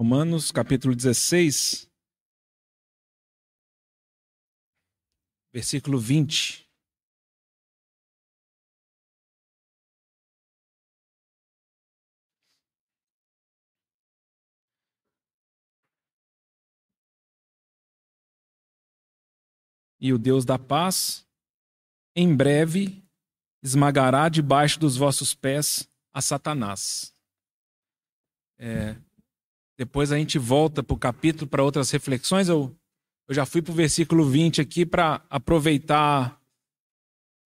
Romanos capítulo 16, versículo 20. E o Deus da paz, em breve, esmagará debaixo dos vossos pés a Satanás. É, depois a gente volta para o capítulo para outras reflexões. Eu, eu já fui para o versículo 20 aqui para aproveitar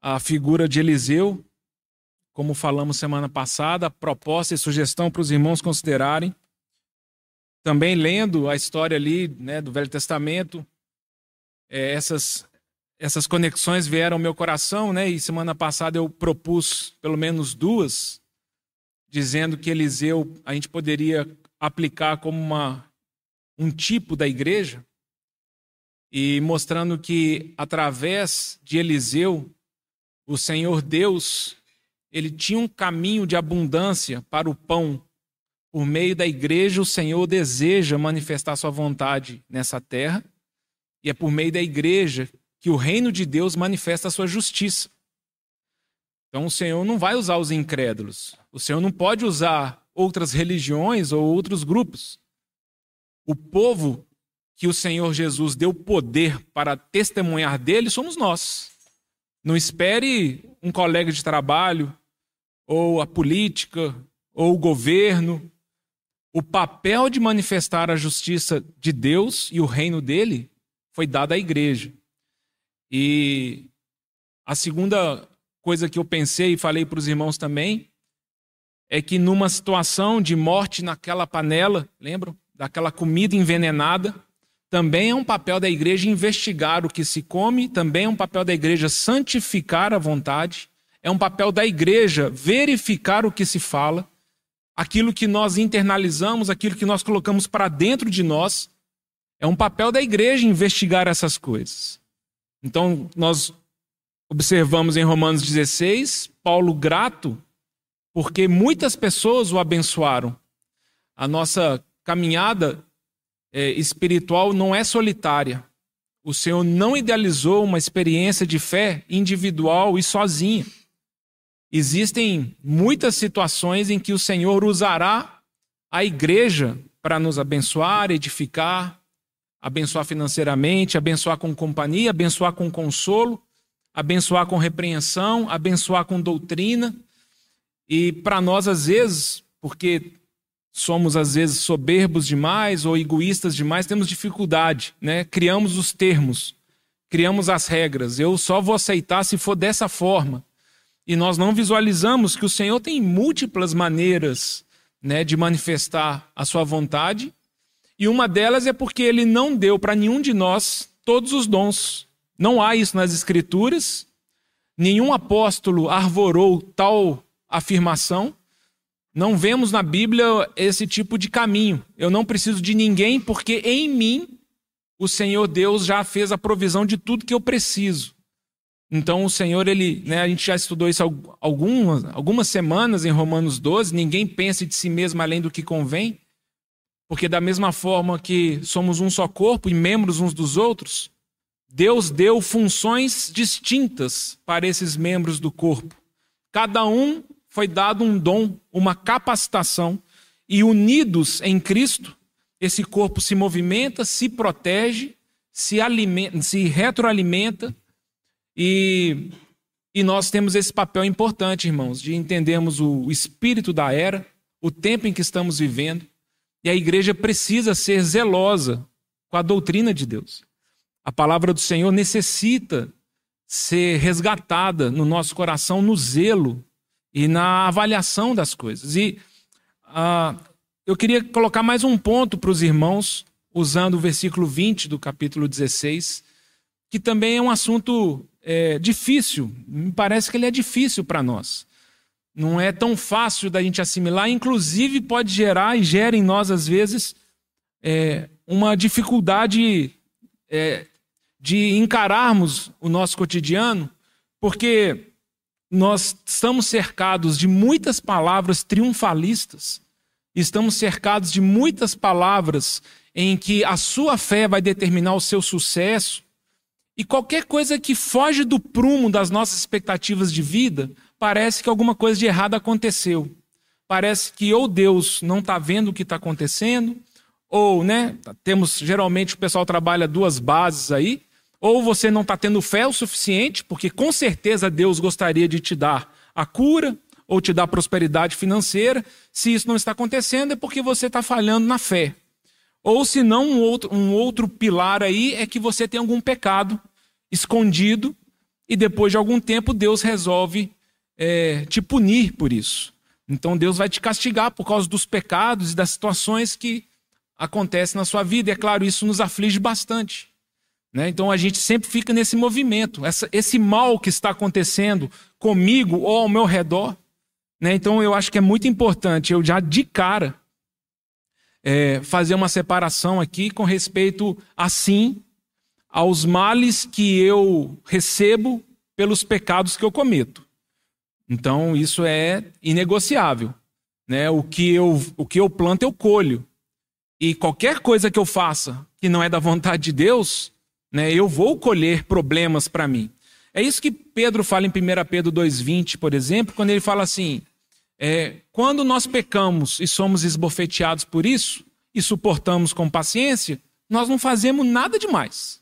a figura de Eliseu, como falamos semana passada, proposta e sugestão para os irmãos considerarem. Também lendo a história ali né, do Velho Testamento, é, essas, essas conexões vieram ao meu coração, né? E semana passada eu propus pelo menos duas, dizendo que Eliseu a gente poderia aplicar como uma, um tipo da igreja e mostrando que através de Eliseu, o Senhor Deus, ele tinha um caminho de abundância para o pão. Por meio da igreja, o Senhor deseja manifestar sua vontade nessa terra, e é por meio da igreja que o reino de Deus manifesta a sua justiça. Então o Senhor não vai usar os incrédulos. O Senhor não pode usar outras religiões ou outros grupos. O povo que o Senhor Jesus deu poder para testemunhar dele somos nós. Não espere um colega de trabalho, ou a política, ou o governo. O papel de manifestar a justiça de Deus e o reino dele foi dado à igreja. E a segunda coisa que eu pensei e falei para os irmãos também é que numa situação de morte naquela panela, lembram? Daquela comida envenenada, também é um papel da igreja investigar o que se come, também é um papel da igreja santificar a vontade, é um papel da igreja verificar o que se fala, aquilo que nós internalizamos, aquilo que nós colocamos para dentro de nós, é um papel da igreja investigar essas coisas. Então, nós observamos em Romanos 16, Paulo grato porque muitas pessoas o abençoaram. A nossa caminhada é, espiritual não é solitária. O Senhor não idealizou uma experiência de fé individual e sozinha. Existem muitas situações em que o Senhor usará a igreja para nos abençoar, edificar, abençoar financeiramente, abençoar com companhia, abençoar com consolo, abençoar com repreensão, abençoar com doutrina. E para nós, às vezes, porque somos às vezes soberbos demais ou egoístas demais, temos dificuldade, né? Criamos os termos, criamos as regras. Eu só vou aceitar se for dessa forma. E nós não visualizamos que o Senhor tem múltiplas maneiras, né, de manifestar a sua vontade. E uma delas é porque ele não deu para nenhum de nós todos os dons. Não há isso nas escrituras. Nenhum apóstolo arvorou tal afirmação. Não vemos na Bíblia esse tipo de caminho. Eu não preciso de ninguém porque em mim o Senhor Deus já fez a provisão de tudo que eu preciso. Então o Senhor, ele, né, a gente já estudou isso algumas, algumas semanas em Romanos 12, ninguém pense de si mesmo além do que convém, porque da mesma forma que somos um só corpo e membros uns dos outros, Deus deu funções distintas para esses membros do corpo. Cada um foi dado um dom, uma capacitação, e unidos em Cristo, esse corpo se movimenta, se protege, se, alimenta, se retroalimenta, e, e nós temos esse papel importante, irmãos, de entendermos o, espírito da era, o tempo em que estamos vivendo, e a igreja precisa ser zelosa com a doutrina de Deus. A palavra do Senhor necessita ser resgatada no nosso coração no zelo e na avaliação das coisas. E uh, eu queria colocar mais um ponto para os irmãos, usando o versículo 20 do capítulo 16, que também é um assunto é, difícil, me parece que ele é difícil para nós. Não é tão fácil da gente assimilar, inclusive pode gerar e gera em nós, às vezes, é, uma dificuldade é, de encararmos o nosso cotidiano, porque nós estamos cercados de muitas palavras triunfalistas estamos cercados de muitas palavras em que a sua fé vai determinar o seu sucesso, e qualquer coisa que foge do prumo das nossas expectativas de vida, parece que alguma coisa de errado aconteceu. Parece que ou Deus não está vendo o que está acontecendo, ou, né, temos geralmente o pessoal trabalha duas bases aí, ou você não está tendo fé o suficiente, porque com certeza Deus gostaria de te dar a cura ou te dar prosperidade financeira. Se isso não está acontecendo, é porque você está falhando na fé. Ou se não, um outro, um outro pilar aí é que você tem algum pecado escondido e depois de algum tempo Deus resolve é, te punir por isso. Então Deus vai te castigar por causa dos pecados e das situações que acontecem na sua vida. E é claro, isso nos aflige bastante. Né? Então a gente sempre fica nesse movimento. Essa, esse mal que está acontecendo comigo ou ao meu redor. Né? Então eu acho que é muito importante eu já de cara é, fazer uma separação aqui com respeito, assim, aos males que eu recebo pelos pecados que eu cometo. Então, isso é inegociável. Né? O, que eu, o que eu planto, eu colho. E qualquer coisa que eu faça que não é da vontade de Deus, né, eu vou colher problemas para mim. É isso que Pedro fala em 1 Pedro 2,20, por exemplo, quando ele fala assim: é, quando nós pecamos e somos esbofeteados por isso, e suportamos com paciência, nós não fazemos nada demais.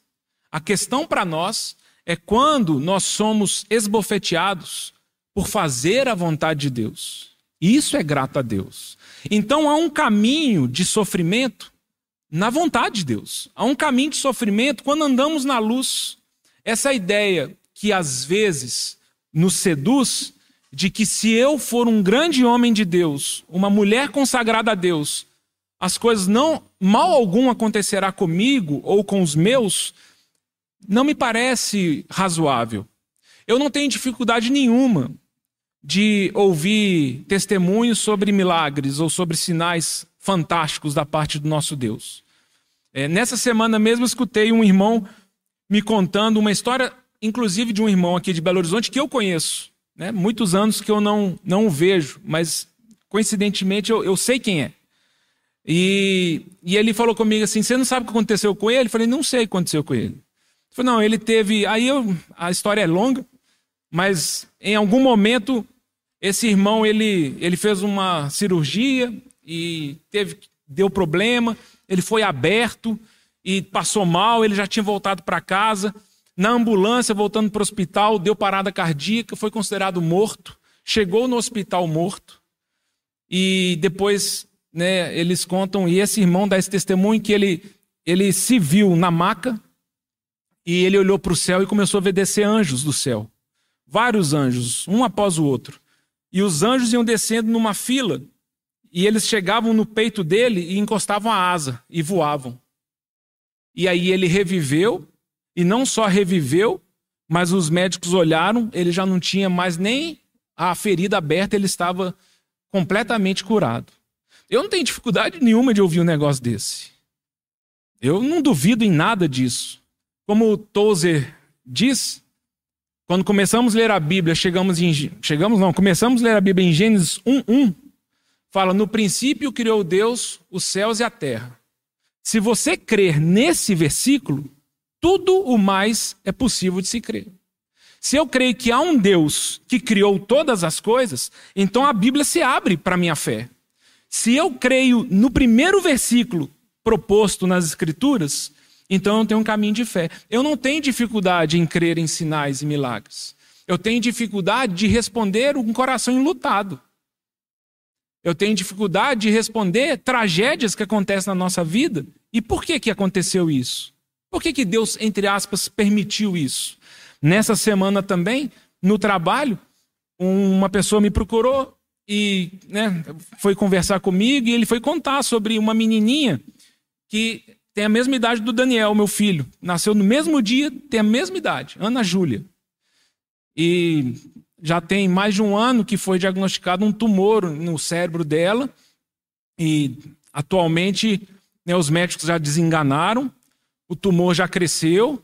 A questão para nós é quando nós somos esbofeteados por fazer a vontade de Deus. Isso é grato a Deus. Então há um caminho de sofrimento na vontade de Deus. Há um caminho de sofrimento quando andamos na luz. Essa ideia que às vezes nos seduz de que se eu for um grande homem de Deus, uma mulher consagrada a Deus, as coisas não mal algum acontecerá comigo ou com os meus, não me parece razoável. Eu não tenho dificuldade nenhuma de ouvir testemunhos sobre milagres ou sobre sinais fantásticos da parte do nosso Deus. É, nessa semana mesmo escutei um irmão me contando uma história, inclusive de um irmão aqui de Belo Horizonte que eu conheço. Né? Muitos anos que eu não, não o vejo, mas coincidentemente eu, eu sei quem é. E, e ele falou comigo assim: Você não sabe o que aconteceu com ele? Eu falei: Não sei o que aconteceu com ele. Ele falou: Não, ele teve. Aí eu, a história é longa, mas em algum momento esse irmão ele, ele fez uma cirurgia e teve deu problema. Ele foi aberto e passou mal. Ele já tinha voltado para casa. Na ambulância, voltando para o hospital, deu parada cardíaca, foi considerado morto, chegou no hospital morto e depois né, eles contam, e esse irmão dá esse testemunho que ele, ele se viu na maca e ele olhou para o céu e começou a ver descer anjos do céu. Vários anjos, um após o outro. E os anjos iam descendo numa fila e eles chegavam no peito dele e encostavam a asa e voavam. E aí ele reviveu e não só reviveu, mas os médicos olharam, ele já não tinha mais nem a ferida aberta, ele estava completamente curado. Eu não tenho dificuldade nenhuma de ouvir um negócio desse. Eu não duvido em nada disso. Como Tozer diz, quando começamos a ler a Bíblia, chegamos em chegamos não, começamos a ler a Bíblia em Gênesis 1:1, fala: "No princípio criou Deus os céus e a terra". Se você crer nesse versículo, tudo o mais é possível de se crer. Se eu creio que há um Deus que criou todas as coisas, então a Bíblia se abre para a minha fé. Se eu creio no primeiro versículo proposto nas Escrituras, então eu tenho um caminho de fé. Eu não tenho dificuldade em crer em sinais e milagres. Eu tenho dificuldade de responder um coração enlutado. Eu tenho dificuldade de responder tragédias que acontecem na nossa vida. E por que, que aconteceu isso? Por que, que Deus, entre aspas, permitiu isso? Nessa semana também, no trabalho, uma pessoa me procurou e né, foi conversar comigo e ele foi contar sobre uma menininha que tem a mesma idade do Daniel, meu filho. Nasceu no mesmo dia, tem a mesma idade, Ana Júlia. E já tem mais de um ano que foi diagnosticado um tumor no cérebro dela. E atualmente né, os médicos já desenganaram o tumor já cresceu,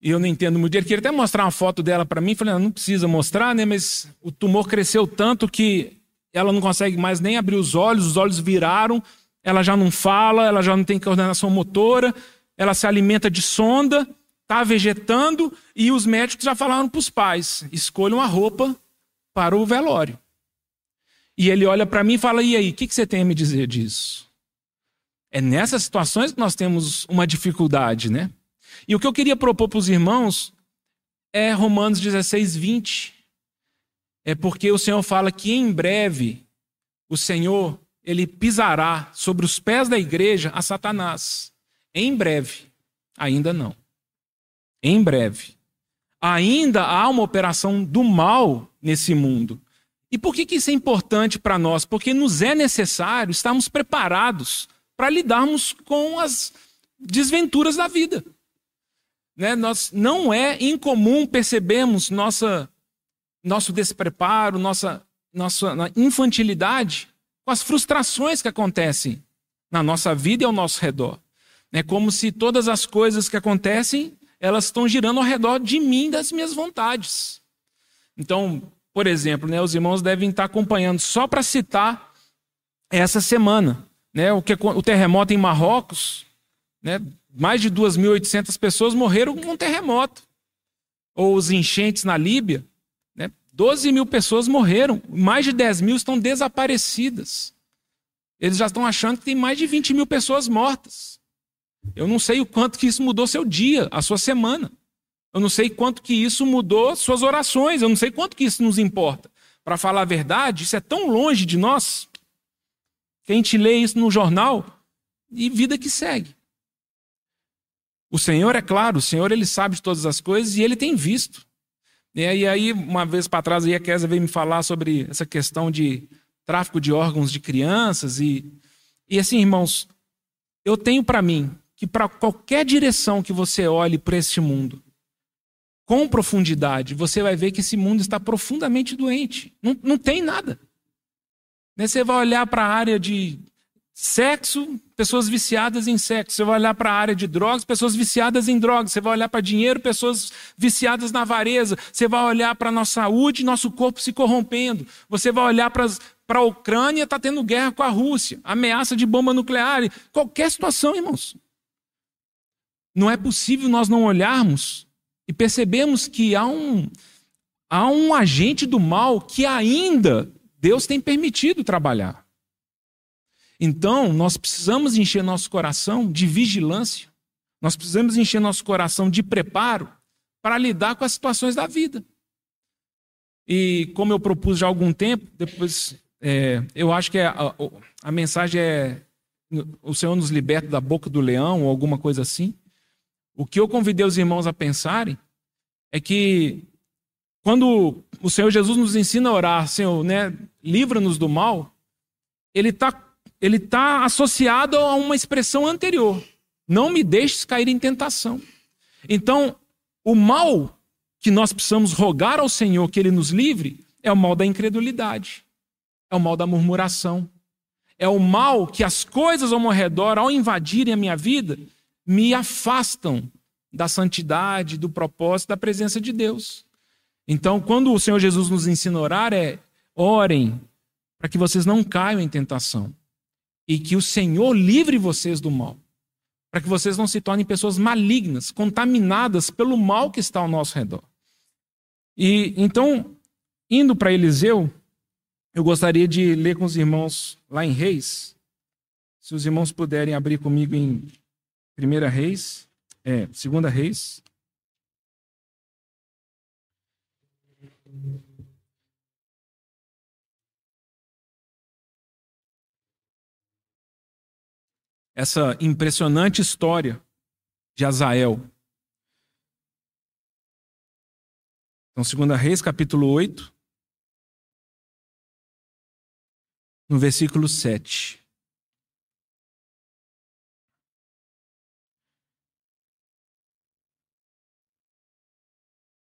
e eu não entendo muito. Ele queria até mostrar uma foto dela para mim, falei, não, não precisa mostrar, né? Mas o tumor cresceu tanto que ela não consegue mais nem abrir os olhos, os olhos viraram, ela já não fala, ela já não tem coordenação motora, ela se alimenta de sonda, está vegetando, e os médicos já falaram para os pais: escolham a roupa para o velório. E ele olha para mim e fala: e aí, o que, que você tem a me dizer disso? É nessas situações que nós temos uma dificuldade, né? E o que eu queria propor para os irmãos é Romanos 16, 20. É porque o Senhor fala que em breve o Senhor ele pisará sobre os pés da igreja a Satanás. Em breve. Ainda não. Em breve. Ainda há uma operação do mal nesse mundo. E por que, que isso é importante para nós? Porque nos é necessário estarmos preparados para lidarmos com as desventuras da vida. Né? Nós, não é incomum percebermos nossa, nosso despreparo, nossa, nossa infantilidade com as frustrações que acontecem na nossa vida e ao nosso redor. É como se todas as coisas que acontecem, elas estão girando ao redor de mim, das minhas vontades. Então, por exemplo, né, os irmãos devem estar acompanhando, só para citar essa semana, né, o, que, o terremoto em Marrocos, né, mais de 2.800 pessoas morreram com um terremoto. Ou os enchentes na Líbia, né, 12 mil pessoas morreram, mais de 10 mil estão desaparecidas. Eles já estão achando que tem mais de 20 mil pessoas mortas. Eu não sei o quanto que isso mudou seu dia, a sua semana. Eu não sei quanto que isso mudou suas orações. Eu não sei quanto que isso nos importa. Para falar a verdade, isso é tão longe de nós que a gente lê isso no jornal e vida que segue. O Senhor é claro, o Senhor ele sabe de todas as coisas e ele tem visto. E aí, uma vez para trás, a Kézia veio me falar sobre essa questão de tráfico de órgãos de crianças. E, e assim, irmãos, eu tenho para mim que para qualquer direção que você olhe para este mundo, com profundidade, você vai ver que esse mundo está profundamente doente. Não, não tem nada. Né, você vai olhar para a área de sexo, pessoas viciadas em sexo. Você vai olhar para a área de drogas, pessoas viciadas em drogas. Você vai olhar para dinheiro, pessoas viciadas na avareza. Você vai olhar para a nossa saúde, nosso corpo se corrompendo. Você vai olhar para a Ucrânia, está tendo guerra com a Rússia, ameaça de bomba nuclear. Qualquer situação, irmãos. Não é possível nós não olharmos e percebemos que há um, há um agente do mal que ainda Deus tem permitido trabalhar. Então, nós precisamos encher nosso coração de vigilância, nós precisamos encher nosso coração de preparo para lidar com as situações da vida. E como eu propus já há algum tempo, depois é, eu acho que é, a, a mensagem é o Senhor nos liberta da boca do leão ou alguma coisa assim. O que eu convidei os irmãos a pensarem é que quando o Senhor Jesus nos ensina a orar, Senhor, né, livra-nos do mal, ele está ele tá associado a uma expressão anterior. Não me deixes cair em tentação. Então, o mal que nós precisamos rogar ao Senhor que ele nos livre é o mal da incredulidade, é o mal da murmuração, é o mal que as coisas ao meu redor, ao invadirem a minha vida, me afastam da santidade, do propósito, da presença de Deus. Então, quando o Senhor Jesus nos ensina a orar, é orem para que vocês não caiam em tentação e que o Senhor livre vocês do mal, para que vocês não se tornem pessoas malignas, contaminadas pelo mal que está ao nosso redor. E então, indo para Eliseu, eu gostaria de ler com os irmãos lá em Reis. Se os irmãos puderem abrir comigo em Primeira Reis, é, Segunda Reis. Essa impressionante história de Azael. Então, Segunda Reis, capítulo 8, no versículo 7.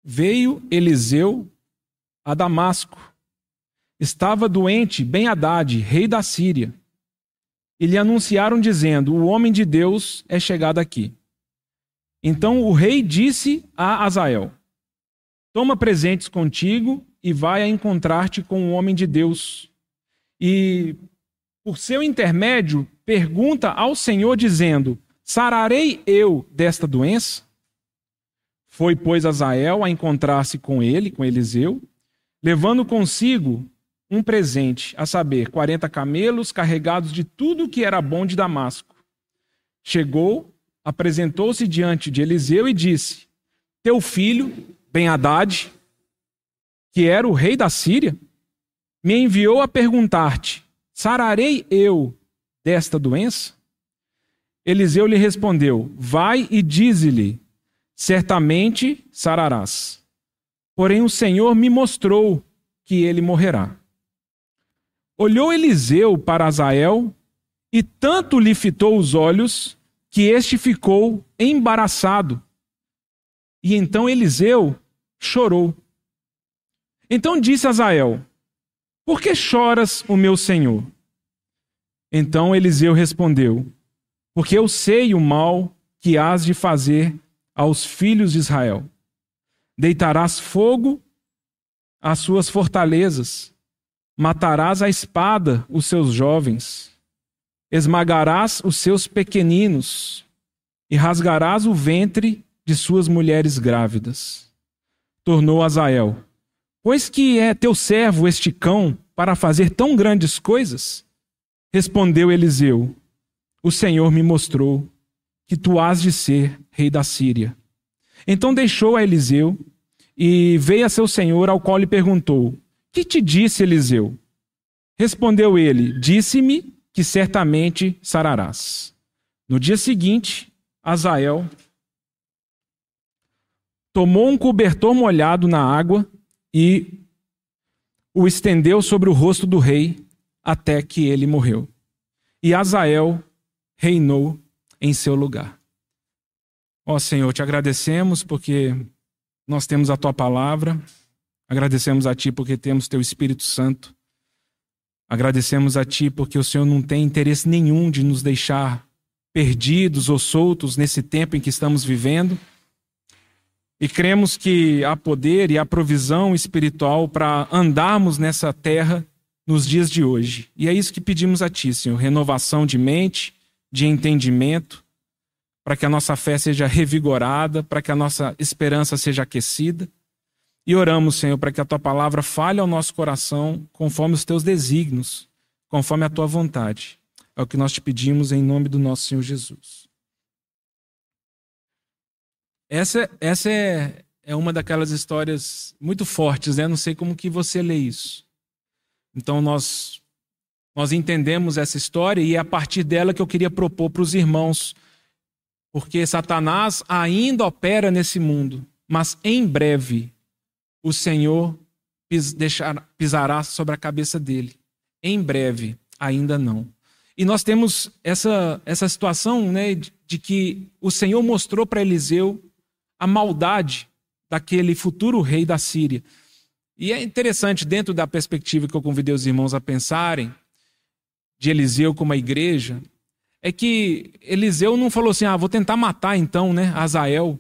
Veio Eliseu a Damasco. Estava doente Ben Haddad, rei da Síria. E lhe anunciaram dizendo: O homem de Deus é chegado aqui. Então o rei disse a Azael: Toma presentes contigo e vai a encontrar-te com o homem de Deus. e, por seu intermédio, pergunta ao Senhor, dizendo: Sararei eu desta doença? Foi, pois, Azael a encontrar-se com ele, com Eliseu, levando consigo um presente, a saber, quarenta camelos carregados de tudo que era bom de Damasco. Chegou, apresentou-se diante de Eliseu e disse: Teu filho, Ben-Hadad, que era o rei da Síria, me enviou a perguntar-te: Sararei eu desta doença? Eliseu lhe respondeu: Vai e dize-lhe: Certamente sararás. Porém o Senhor me mostrou que ele morrerá. Olhou Eliseu para Azael e tanto lhe fitou os olhos que este ficou embaraçado. E então Eliseu chorou. Então disse Azael: Por que choras, o meu senhor? Então Eliseu respondeu: Porque eu sei o mal que hás de fazer aos filhos de Israel. Deitarás fogo às suas fortalezas Matarás a espada os seus jovens, esmagarás os seus pequeninos e rasgarás o ventre de suas mulheres grávidas. Tornou Azael: Pois que é teu servo este cão para fazer tão grandes coisas? Respondeu Eliseu: O Senhor me mostrou que tu has de ser rei da Síria. Então deixou a Eliseu e veio a seu senhor, ao qual lhe perguntou: que te disse Eliseu? Respondeu ele: Disse-me que certamente sararás. No dia seguinte, Azael tomou um cobertor molhado na água e o estendeu sobre o rosto do rei até que ele morreu. E Azael reinou em seu lugar. Ó Senhor, te agradecemos porque nós temos a tua palavra. Agradecemos a Ti porque temos Teu Espírito Santo. Agradecemos a Ti porque o Senhor não tem interesse nenhum de nos deixar perdidos ou soltos nesse tempo em que estamos vivendo. E cremos que há poder e há provisão espiritual para andarmos nessa terra nos dias de hoje. E é isso que pedimos a Ti, Senhor: renovação de mente, de entendimento, para que a nossa fé seja revigorada, para que a nossa esperança seja aquecida. E oramos, Senhor, para que a tua palavra fale ao nosso coração conforme os teus desígnios, conforme a tua vontade. É o que nós te pedimos em nome do nosso Senhor Jesus. Essa, essa é, é uma daquelas histórias muito fortes, né? Não sei como que você lê isso. Então nós nós entendemos essa história e é a partir dela que eu queria propor para os irmãos, porque Satanás ainda opera nesse mundo, mas em breve o Senhor pis, deixar, pisará sobre a cabeça dele. Em breve, ainda não. E nós temos essa, essa situação né, de, de que o Senhor mostrou para Eliseu a maldade daquele futuro rei da Síria. E é interessante, dentro da perspectiva que eu convidei os irmãos a pensarem, de Eliseu como a igreja, é que Eliseu não falou assim: ah, vou tentar matar então, né, Azael.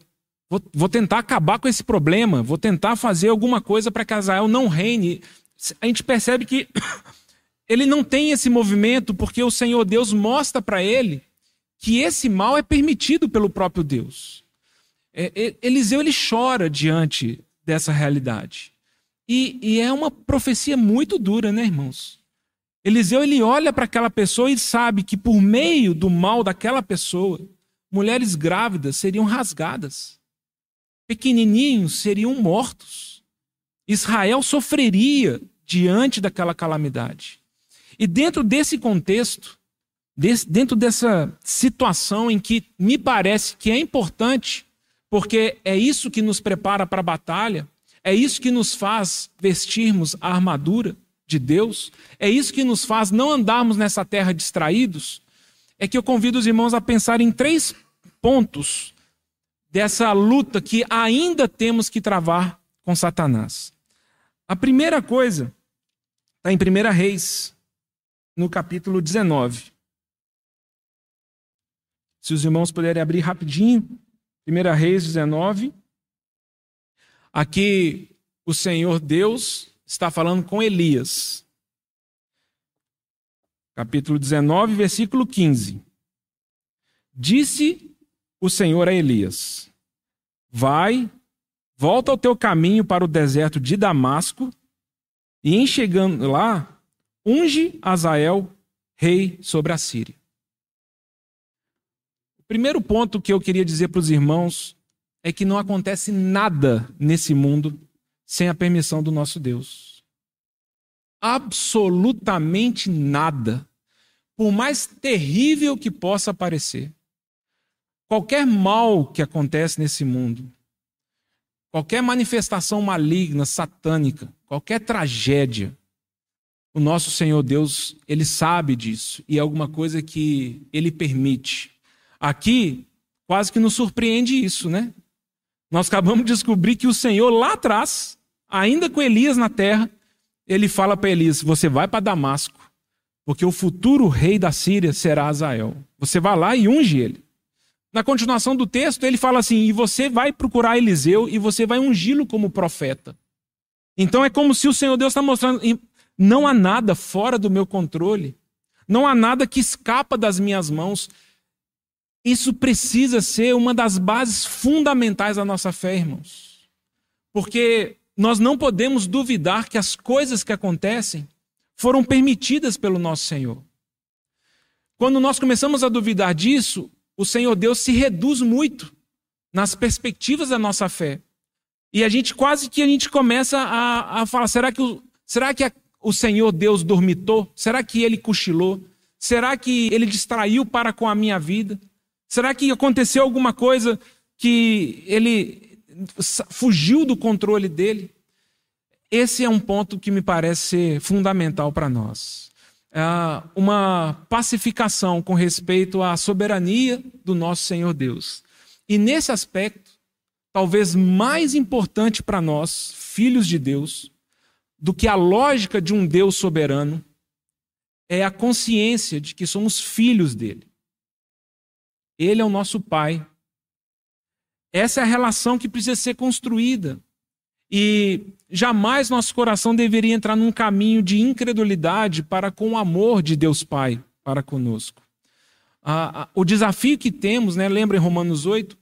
Vou, vou tentar acabar com esse problema, vou tentar fazer alguma coisa para que Azael não reine. A gente percebe que ele não tem esse movimento porque o Senhor Deus mostra para ele que esse mal é permitido pelo próprio Deus. É, Eliseu ele chora diante dessa realidade. E, e, é uma profecia muito dura, né, irmãos? Eliseu ele olha para aquela pessoa e sabe que por meio do mal daquela pessoa, mulheres grávidas seriam rasgadas pequenininhos seriam mortos. Israel sofreria diante daquela calamidade. E dentro desse contexto, dentro dessa situação em que me parece que é importante, porque é isso que nos prepara para a batalha, é isso que nos faz vestirmos a armadura de Deus, é isso que nos faz não andarmos nessa terra distraídos, é que eu convido os irmãos a pensar em três pontos dessa luta que ainda temos que travar com Satanás. A primeira coisa está em 1 Reis, no capítulo 19. Se os irmãos puderem abrir rapidinho, 1 Reis 19. Aqui o Senhor Deus está falando com Elias. capítulo 19, versículo 15. Disse o Senhor a Elias: Vai, volta ao teu caminho para o deserto de Damasco, e em chegando lá, unge Azael rei sobre a Síria. O primeiro ponto que eu queria dizer para os irmãos é que não acontece nada nesse mundo sem a permissão do nosso Deus. Absolutamente nada. Por mais terrível que possa parecer. Qualquer mal que acontece nesse mundo, qualquer manifestação maligna, satânica, qualquer tragédia, o nosso Senhor Deus, ele sabe disso e é alguma coisa que ele permite. Aqui, quase que nos surpreende isso, né? Nós acabamos de descobrir que o Senhor lá atrás, ainda com Elias na terra, ele fala para Elias: Você vai para Damasco, porque o futuro rei da Síria será Azael. Você vai lá e unge ele. Na continuação do texto, ele fala assim: e você vai procurar Eliseu e você vai ungí-lo como profeta. Então é como se o Senhor Deus está mostrando: não há nada fora do meu controle, não há nada que escapa das minhas mãos. Isso precisa ser uma das bases fundamentais da nossa fé, irmãos. Porque nós não podemos duvidar que as coisas que acontecem foram permitidas pelo nosso Senhor. Quando nós começamos a duvidar disso, o Senhor Deus se reduz muito nas perspectivas da nossa fé. E a gente quase que a gente começa a, a falar: será que, o, será que a, o Senhor Deus dormitou? Será que ele cochilou? Será que ele distraiu para com a minha vida? Será que aconteceu alguma coisa que ele fugiu do controle dele? Esse é um ponto que me parece fundamental para nós uma pacificação com respeito à soberania do nosso Senhor Deus. E nesse aspecto, talvez mais importante para nós, filhos de Deus, do que a lógica de um Deus soberano, é a consciência de que somos filhos dele. Ele é o nosso Pai. Essa é a relação que precisa ser construída. E jamais nosso coração deveria entrar num caminho de incredulidade para com o amor de Deus Pai para conosco. Ah, o desafio que temos, né, lembra em Romanos 8?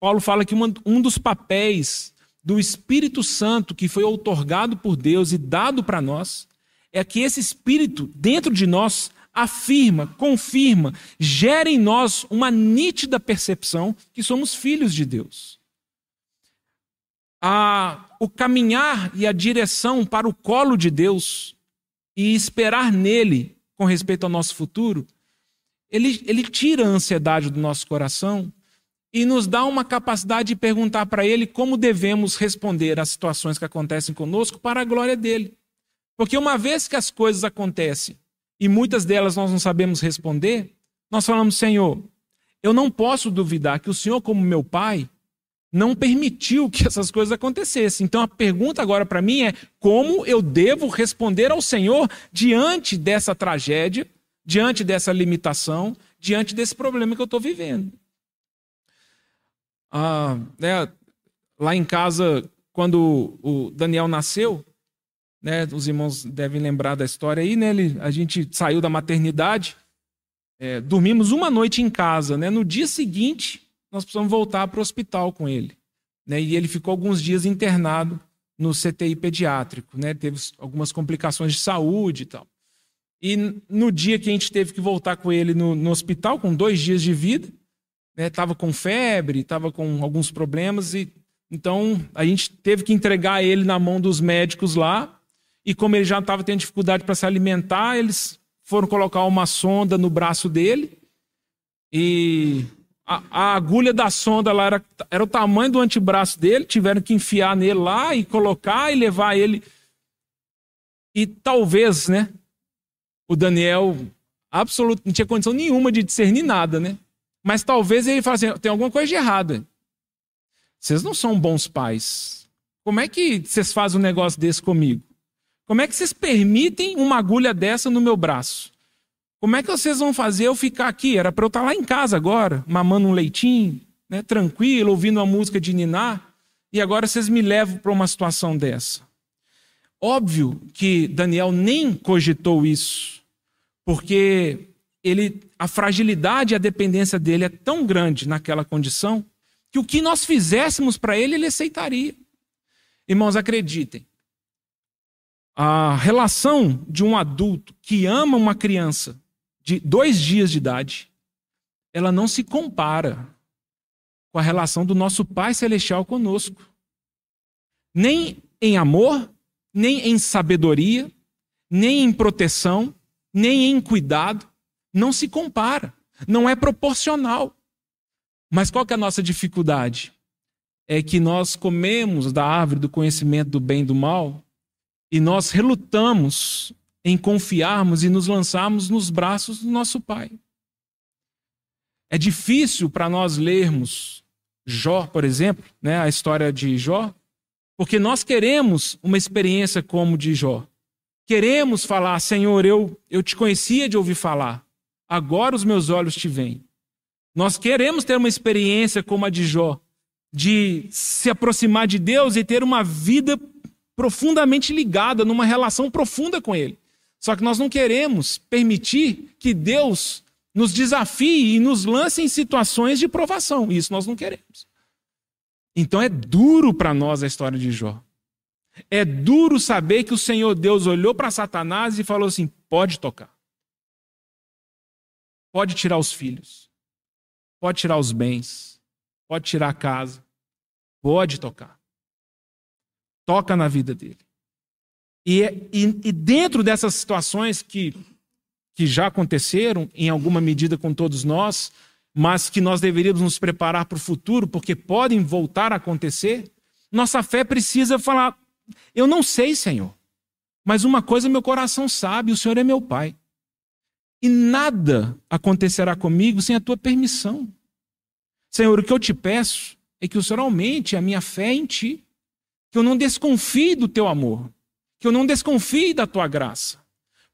Paulo fala que uma, um dos papéis do Espírito Santo que foi outorgado por Deus e dado para nós é que esse Espírito dentro de nós afirma, confirma, gera em nós uma nítida percepção que somos filhos de Deus a, o caminhar e a direção para o colo de Deus e esperar nele com respeito ao nosso futuro, ele, ele tira a ansiedade do nosso coração e nos dá uma capacidade de perguntar para ele como devemos responder às situações que acontecem conosco para a glória dele. Porque uma vez que as coisas acontecem e muitas delas nós não sabemos responder, nós falamos, Senhor, eu não posso duvidar que o Senhor, como meu Pai, não permitiu que essas coisas acontecessem. Então a pergunta agora para mim é: como eu devo responder ao Senhor diante dessa tragédia, diante dessa limitação, diante desse problema que eu estou vivendo? Ah, né, lá em casa, quando o Daniel nasceu, né, os irmãos devem lembrar da história aí, né, ele, a gente saiu da maternidade, é, dormimos uma noite em casa. Né, no dia seguinte, nós precisamos voltar para o hospital com ele. Né? E ele ficou alguns dias internado no CTI pediátrico, né? Teve algumas complicações de saúde e tal. E no dia que a gente teve que voltar com ele no, no hospital, com dois dias de vida, estava né? com febre, estava com alguns problemas, e então a gente teve que entregar ele na mão dos médicos lá. E como ele já estava tendo dificuldade para se alimentar, eles foram colocar uma sonda no braço dele. E a, a, agulha da sonda lá era, era o tamanho do antebraço dele, tiveram que enfiar nele lá e colocar e levar ele. E talvez, né? O Daniel absoluto, não tinha condição nenhuma de discernir nada, né? Mas talvez ele fale assim: tem alguma coisa de errada. Vocês não são bons pais. Como é que vocês fazem um negócio desse comigo? Como é que vocês permitem uma agulha dessa no meu braço? Como é que vocês vão fazer eu ficar aqui? Era para eu estar lá em casa agora, mamando um leitinho, né, tranquilo, ouvindo uma música de Niná, e agora vocês me levam para uma situação dessa. Óbvio que Daniel nem cogitou isso, Porque ele, a fragilidade e a dependência dele é tão grande naquela condição que o que nós fizéssemos para ele, ele aceitaria. Irmãos, acreditem. A relação de um adulto que ama uma criança de dois dias de idade, ela não se compara com a relação do nosso Pai Celestial conosco. Nem em amor, nem em sabedoria, nem em proteção, nem em cuidado. Não se compara. Não é proporcional. Mas qual que é a nossa dificuldade? É que nós comemos da árvore do conhecimento do bem e do mal e nós relutamos em confiarmos e nos lançarmos nos braços do nosso Pai. É difícil para nós lermos Jó, por exemplo, né, a história de Jó, porque nós queremos uma experiência como de Jó. Queremos falar, Senhor, eu, eu te conhecia de ouvir falar, agora os meus olhos te veem. Nós queremos ter uma experiência como a de Jó, de se aproximar de Deus e ter uma vida profundamente ligada, numa relação profunda com Ele. Só que nós não queremos permitir que Deus nos desafie e nos lance em situações de provação. Isso nós não queremos. Então é duro para nós a história de Jó. É duro saber que o Senhor Deus olhou para Satanás e falou assim: pode tocar. Pode tirar os filhos. Pode tirar os bens. Pode tirar a casa. Pode tocar. Toca na vida dele. E, e, e dentro dessas situações que que já aconteceram, em alguma medida com todos nós, mas que nós deveríamos nos preparar para o futuro, porque podem voltar a acontecer, nossa fé precisa falar: Eu não sei, Senhor, mas uma coisa meu coração sabe: o Senhor é meu Pai. E nada acontecerá comigo sem a tua permissão. Senhor, o que eu te peço é que o Senhor aumente a minha fé em ti, que eu não desconfie do teu amor, que eu não desconfie da tua graça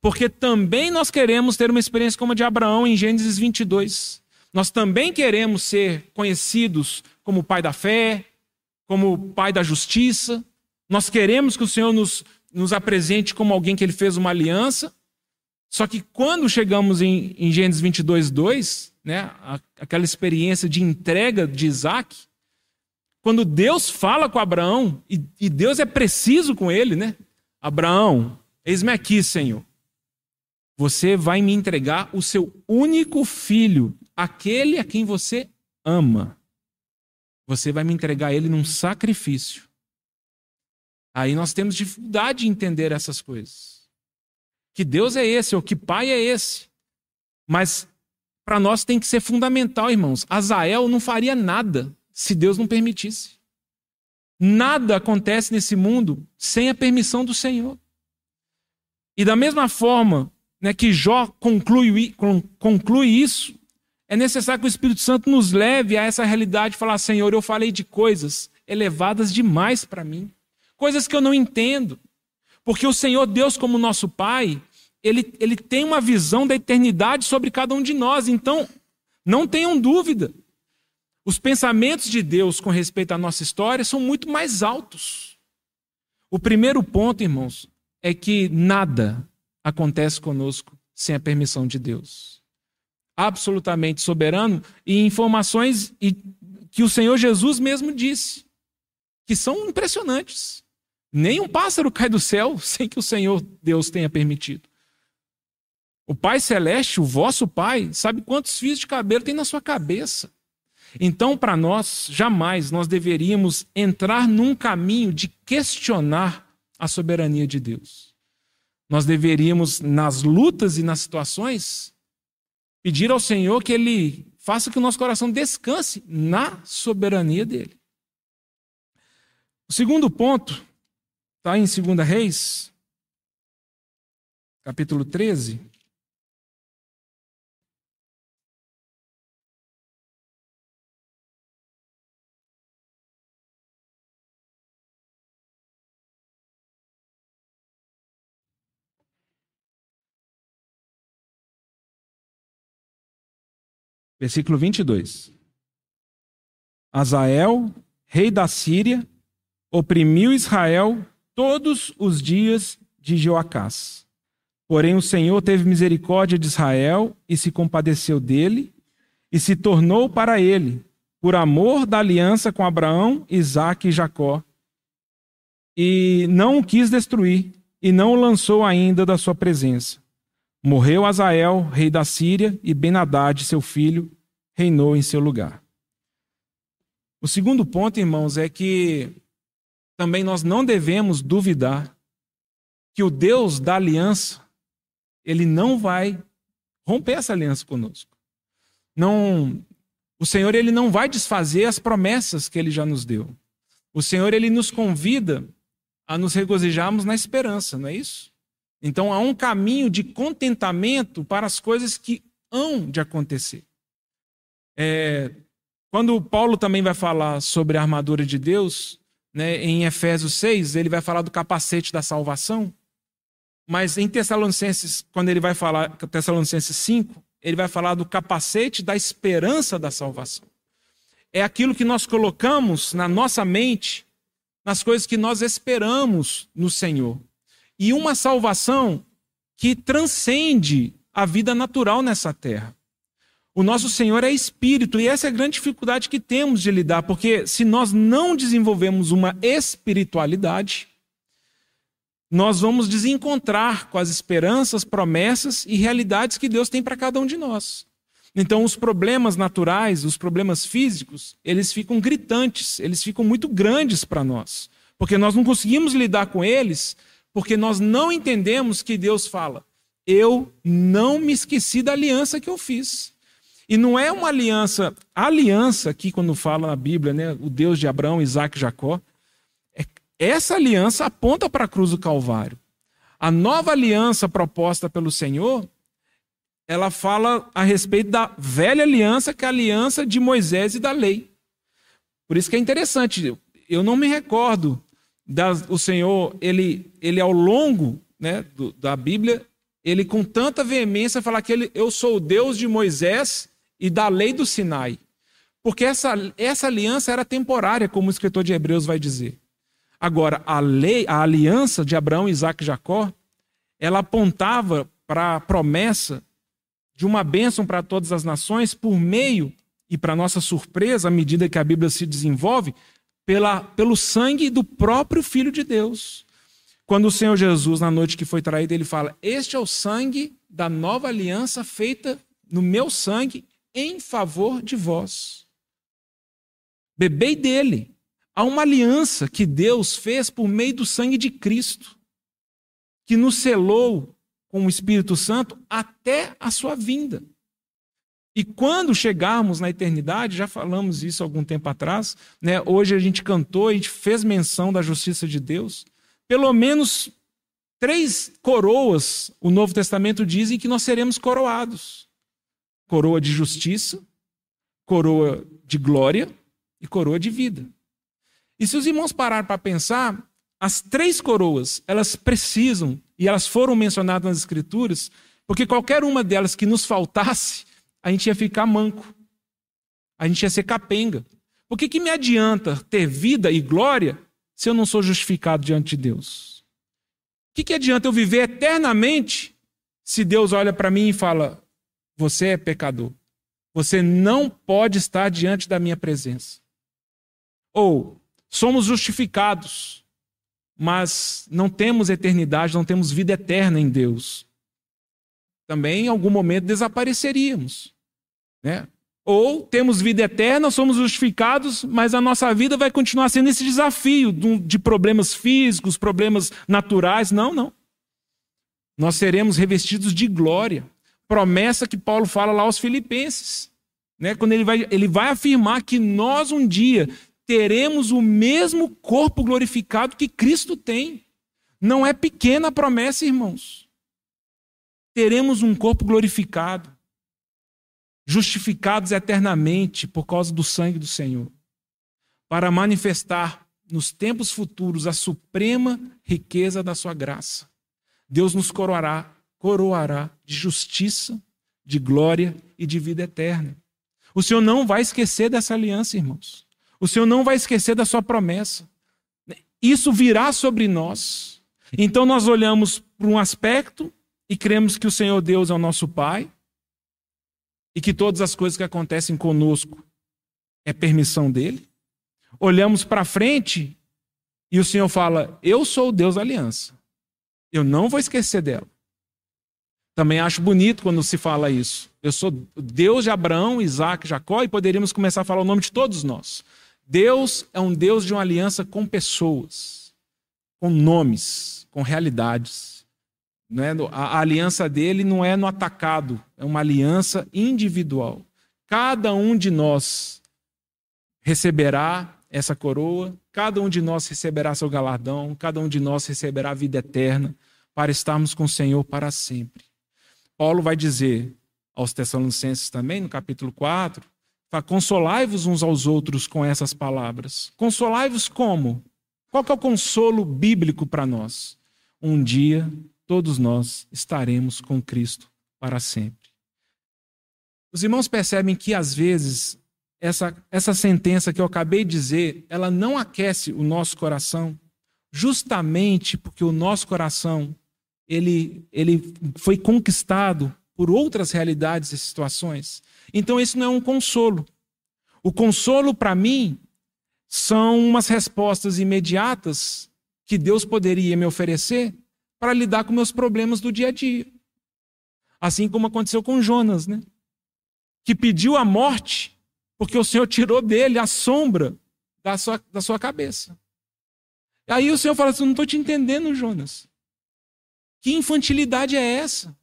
porque também nós queremos ter uma experiência como a de Abraão em Gênesis 22. Nós também queremos ser conhecidos como pai da fé, como pai da justiça. Nós queremos que o Senhor nos, nos apresente como alguém que ele fez uma aliança. Só que quando chegamos em, em Gênesis 22, 2, né, aquela experiência de entrega de Isaac, quando Deus fala com Abraão, e, e Deus é preciso com ele, né? Abraão, eis-me aqui, Senhor. Você vai me entregar o seu único filho, aquele a quem você ama. Você vai me entregar ele num sacrifício. Aí nós temos dificuldade de entender essas coisas. Que Deus é esse, ou que Pai é esse. Mas para nós tem que ser fundamental, irmãos. Azael não faria nada se Deus não permitisse. Nada acontece nesse mundo sem a permissão do Senhor. E da mesma forma né, que Jó conclui, conclui isso, é necessário que o Espírito Santo nos leve a essa realidade e falar: Senhor, eu falei de coisas elevadas demais para mim, coisas que eu não entendo. Porque o Senhor Deus, como nosso Pai, ele, ele tem uma visão da eternidade sobre cada um de nós. Então, não tenham dúvida. Os pensamentos de Deus com respeito à nossa história são muito mais altos. O primeiro ponto, irmãos, é que nada acontece conosco sem a permissão de Deus. Absolutamente soberano e informações que o Senhor Jesus mesmo disse, que são impressionantes. Nem um pássaro cai do céu sem que o Senhor Deus tenha permitido. O Pai Celeste, o vosso Pai, sabe quantos fios de cabelo tem na sua cabeça. Então, para nós, jamais nós deveríamos entrar num caminho de questionar a soberania de Deus nós deveríamos, nas lutas e nas situações, pedir ao Senhor que Ele faça que o nosso coração descanse na soberania dele. O segundo ponto está em 2 Reis, capítulo 13. Versículo 22. Azael, rei da Síria, oprimiu Israel todos os dias de Joacás. Porém, o Senhor teve misericórdia de Israel e se compadeceu dele e se tornou para ele, por amor da aliança com Abraão, Isaque e Jacó. E não o quis destruir, e não o lançou ainda da sua presença. Morreu Azael, rei da Síria, e Benadad, seu filho, reinou em seu lugar. O segundo ponto, irmãos, é que também nós não devemos duvidar que o Deus da aliança ele não vai romper essa aliança conosco. Não, o Senhor ele não vai desfazer as promessas que ele já nos deu. O Senhor ele nos convida a nos regozijarmos na esperança, não é isso? Então há um caminho de contentamento para as coisas que hão de acontecer. É, quando Paulo também vai falar sobre a armadura de Deus, né, em Efésios 6, ele vai falar do capacete da salvação. Mas em Tessalonicenses, quando ele vai falar, Tessalonicenses 5, ele vai falar do capacete da esperança da salvação. É aquilo que nós colocamos na nossa mente, nas coisas que nós esperamos no Senhor. E uma salvação que transcende a vida natural nessa terra. O nosso Senhor é espírito, e essa é a grande dificuldade que temos de lidar, porque se nós não desenvolvemos uma espiritualidade, nós vamos desencontrar com as esperanças, promessas e realidades que Deus tem para cada um de nós. Então, os problemas naturais, os problemas físicos, eles ficam gritantes, eles ficam muito grandes para nós, porque nós não conseguimos lidar com eles, porque nós não entendemos que Deus fala: Eu não me esqueci da aliança que eu fiz. E não é uma aliança, a aliança aqui, quando fala na Bíblia, né, o Deus de Abraão, Isaac e Jacó, essa aliança aponta para a cruz do Calvário. A nova aliança proposta pelo Senhor, ela fala a respeito da velha aliança, que é a aliança de Moisés e da lei. Por isso que é interessante, eu não me recordo da, o Senhor, ele, ele ao longo né, do, da Bíblia, ele com tanta veemência fala que ele, eu sou o Deus de Moisés e da lei do Sinai. Porque essa, essa aliança era temporária, como o escritor de Hebreus vai dizer. Agora, a lei, a aliança de Abraão, Isaac e Jacó, ela apontava para a promessa de uma bênção para todas as nações por meio, e para nossa surpresa, à medida que a Bíblia se desenvolve, pela, pelo sangue do próprio Filho de Deus. Quando o Senhor Jesus, na noite que foi traído, ele fala: Este é o sangue da nova aliança feita no meu sangue em favor de vós. Bebei dele. Há uma aliança que Deus fez por meio do sangue de Cristo, que nos selou com o Espírito Santo até a sua vinda. E quando chegarmos na eternidade, já falamos isso algum tempo atrás, né? hoje a gente cantou, a gente fez menção da justiça de Deus. Pelo menos três coroas, o Novo Testamento diz, que nós seremos coroados: coroa de justiça, coroa de glória e coroa de vida. E se os irmãos pararem para pensar, as três coroas, elas precisam, e elas foram mencionadas nas Escrituras, porque qualquer uma delas que nos faltasse, a gente ia ficar manco. A gente ia ser capenga. Por que, que me adianta ter vida e glória se eu não sou justificado diante de Deus? O que, que adianta eu viver eternamente se Deus olha para mim e fala: Você é pecador. Você não pode estar diante da minha presença. Ou Somos justificados, mas não temos eternidade, não temos vida eterna em Deus. Também em algum momento desapareceríamos. Né? Ou temos vida eterna, somos justificados, mas a nossa vida vai continuar sendo esse desafio de problemas físicos, problemas naturais. Não, não. Nós seremos revestidos de glória. Promessa que Paulo fala lá aos Filipenses. Né? Quando ele vai, ele vai afirmar que nós um dia teremos o mesmo corpo glorificado que Cristo tem. Não é pequena a promessa, irmãos. Teremos um corpo glorificado, justificados eternamente por causa do sangue do Senhor, para manifestar nos tempos futuros a suprema riqueza da sua graça. Deus nos coroará, coroará de justiça, de glória e de vida eterna. O Senhor não vai esquecer dessa aliança, irmãos. O Senhor não vai esquecer da sua promessa. Isso virá sobre nós. Então nós olhamos para um aspecto e cremos que o Senhor Deus é o nosso Pai e que todas as coisas que acontecem conosco é permissão dele. Olhamos para frente e o Senhor fala: Eu sou o Deus da aliança. Eu não vou esquecer dela. Também acho bonito quando se fala isso. Eu sou Deus de Abraão, Isaac, Jacó, e poderíamos começar a falar o nome de todos nós. Deus é um Deus de uma aliança com pessoas, com nomes, com realidades. Não é? A aliança dele não é no atacado, é uma aliança individual. Cada um de nós receberá essa coroa, cada um de nós receberá seu galardão, cada um de nós receberá a vida eterna para estarmos com o Senhor para sempre. Paulo vai dizer aos Tessalonicenses também, no capítulo 4, consolai-vos uns aos outros com essas palavras. Consolai-vos como? Qual é o consolo bíblico para nós? Um dia todos nós estaremos com Cristo para sempre. Os irmãos percebem que às vezes essa, essa sentença que eu acabei de dizer, ela não aquece o nosso coração, justamente porque o nosso coração ele, ele foi conquistado por outras realidades e situações. Então, isso não é um consolo. O consolo, para mim, são umas respostas imediatas que Deus poderia me oferecer para lidar com meus problemas do dia a dia. Assim como aconteceu com Jonas, né? Que pediu a morte porque o Senhor tirou dele a sombra da sua, da sua cabeça. Aí o Senhor fala assim: não estou te entendendo, Jonas. Que infantilidade é essa?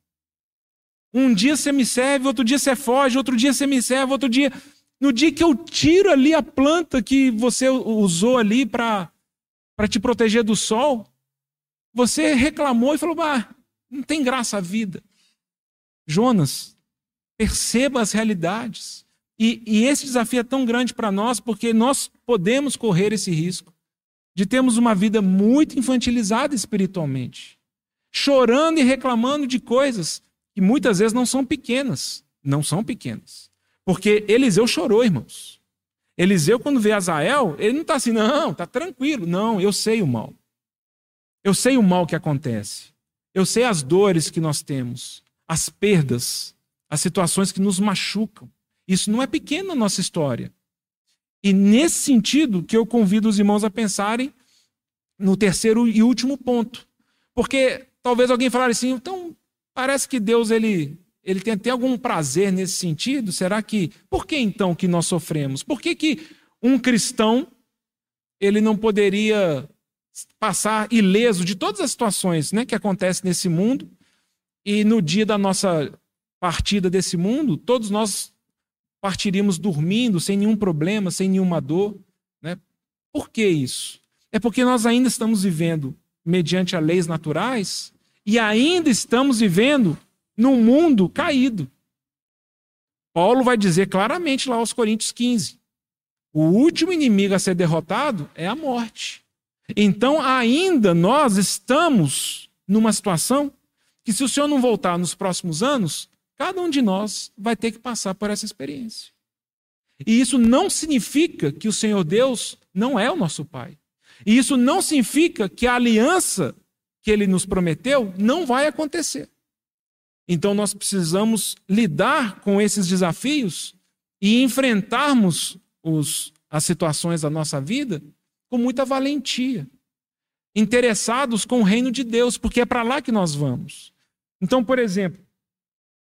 Um dia você me serve, outro dia você foge, outro dia você me serve, outro dia. No dia que eu tiro ali a planta que você usou ali para te proteger do sol, você reclamou e falou: ah, não tem graça a vida. Jonas, perceba as realidades. E, e esse desafio é tão grande para nós porque nós podemos correr esse risco de termos uma vida muito infantilizada espiritualmente, chorando e reclamando de coisas que muitas vezes não são pequenas. Não são pequenas. Porque Eliseu chorou, irmãos. Eliseu, quando vê Azael, ele não está assim, não, está tranquilo. Não, eu sei o mal. Eu sei o mal que acontece. Eu sei as dores que nós temos, as perdas, as situações que nos machucam. Isso não é pequeno na nossa história. E nesse sentido que eu convido os irmãos a pensarem no terceiro e último ponto. Porque talvez alguém fale assim, então parece que Deus ele, ele tem até algum prazer nesse sentido. Será que. Por que então que nós sofremos? Por que, que um cristão ele não poderia passar ileso de todas as situações né, que acontecem nesse mundo e no dia da nossa partida desse mundo, todos nós partiríamos dormindo, sem nenhum problema, sem nenhuma dor. Né? Por que isso? É porque nós ainda estamos vivendo mediante as leis naturais e ainda estamos vivendo num mundo caído. Paulo vai dizer claramente lá aos Coríntios 15: o último inimigo a ser derrotado é a morte. Então, ainda nós estamos numa situação que, se o Senhor não voltar nos próximos anos, Cada um de nós vai ter que passar por essa experiência. E isso não significa que o Senhor Deus não é o nosso Pai. E isso não significa que a aliança que ele nos prometeu não vai acontecer. Então nós precisamos lidar com esses desafios e enfrentarmos os, as situações da nossa vida com muita valentia, interessados com o reino de Deus, porque é para lá que nós vamos. Então, por exemplo,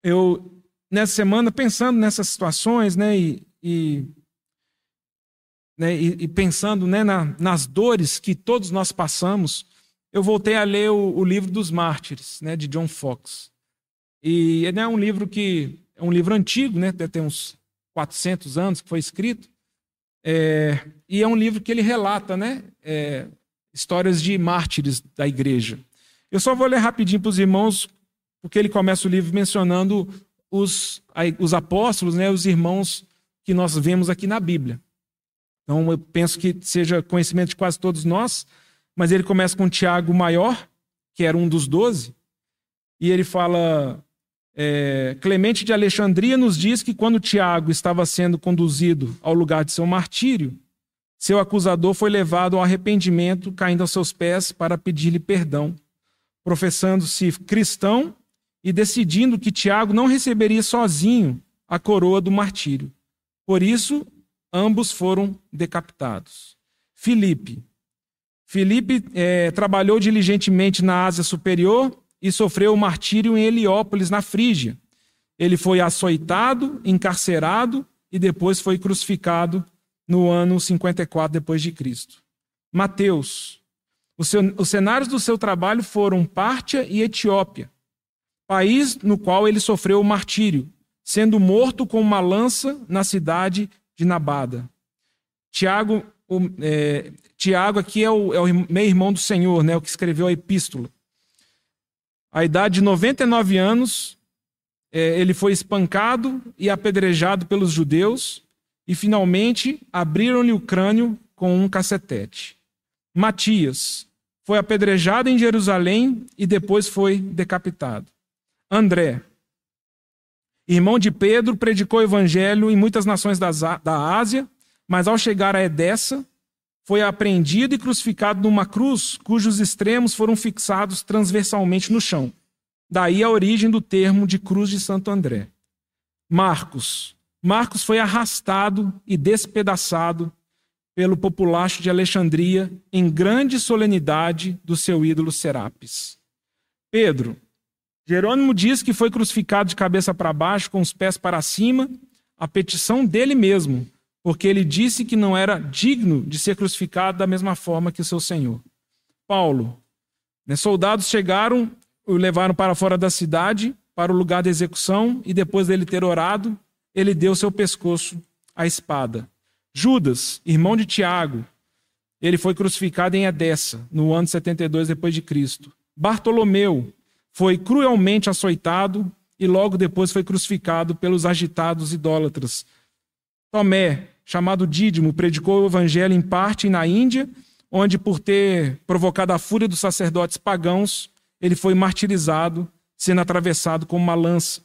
eu, nessa semana, pensando nessas situações, né, e, e, né, e, e pensando né, na, nas dores que todos nós passamos, eu voltei a ler o, o livro dos Mártires, né, de John Fox. E é né, um livro que é um livro antigo, né, deve ter uns 400 anos que foi escrito, é, e é um livro que ele relata, né, é, histórias de mártires da igreja. Eu só vou ler rapidinho para os irmãos porque ele começa o livro mencionando os, os apóstolos, né, os irmãos que nós vemos aqui na Bíblia. Então eu penso que seja conhecimento de quase todos nós, mas ele começa com Tiago Maior, que era um dos doze, e ele fala: é, Clemente de Alexandria nos diz que quando Tiago estava sendo conduzido ao lugar de seu martírio, seu acusador foi levado ao arrependimento, caindo aos seus pés para pedir-lhe perdão. Professando-se cristão, e decidindo que Tiago não receberia sozinho a coroa do martírio. Por isso, ambos foram decapitados. Filipe. Filipe é, trabalhou diligentemente na Ásia Superior e sofreu o martírio em Heliópolis, na Frígia. Ele foi açoitado, encarcerado e depois foi crucificado no ano 54 depois de Cristo. Mateus. Seu, os cenários do seu trabalho foram Pártia e Etiópia, país no qual ele sofreu o martírio, sendo morto com uma lança na cidade de Nabada. Tiago, o, é, Tiago aqui é o, é o meio-irmão do Senhor, né, o que escreveu a epístola. A idade de 99 anos, é, ele foi espancado e apedrejado pelos judeus, e finalmente abriram-lhe o crânio com um cacetete. Matias foi apedrejado em Jerusalém e depois foi decapitado. André, irmão de Pedro, predicou o evangelho em muitas nações da Ásia, mas ao chegar a Edessa, foi apreendido e crucificado numa cruz cujos extremos foram fixados transversalmente no chão. Daí a origem do termo de cruz de Santo André. Marcos. Marcos foi arrastado e despedaçado pelo populacho de Alexandria em grande solenidade do seu ídolo Serapis. Pedro. Jerônimo diz que foi crucificado de cabeça para baixo, com os pés para cima, a petição dele mesmo, porque ele disse que não era digno de ser crucificado da mesma forma que o seu Senhor. Paulo. Né, soldados chegaram o levaram para fora da cidade, para o lugar da execução, e depois dele ter orado, ele deu seu pescoço à espada. Judas, irmão de Tiago, ele foi crucificado em Edessa, no ano 72 depois de Cristo. Bartolomeu foi cruelmente açoitado e logo depois foi crucificado pelos agitados idólatras. Tomé, chamado Dídimo, predicou o evangelho em parte na Índia, onde por ter provocado a fúria dos sacerdotes pagãos, ele foi martirizado, sendo atravessado com uma lança.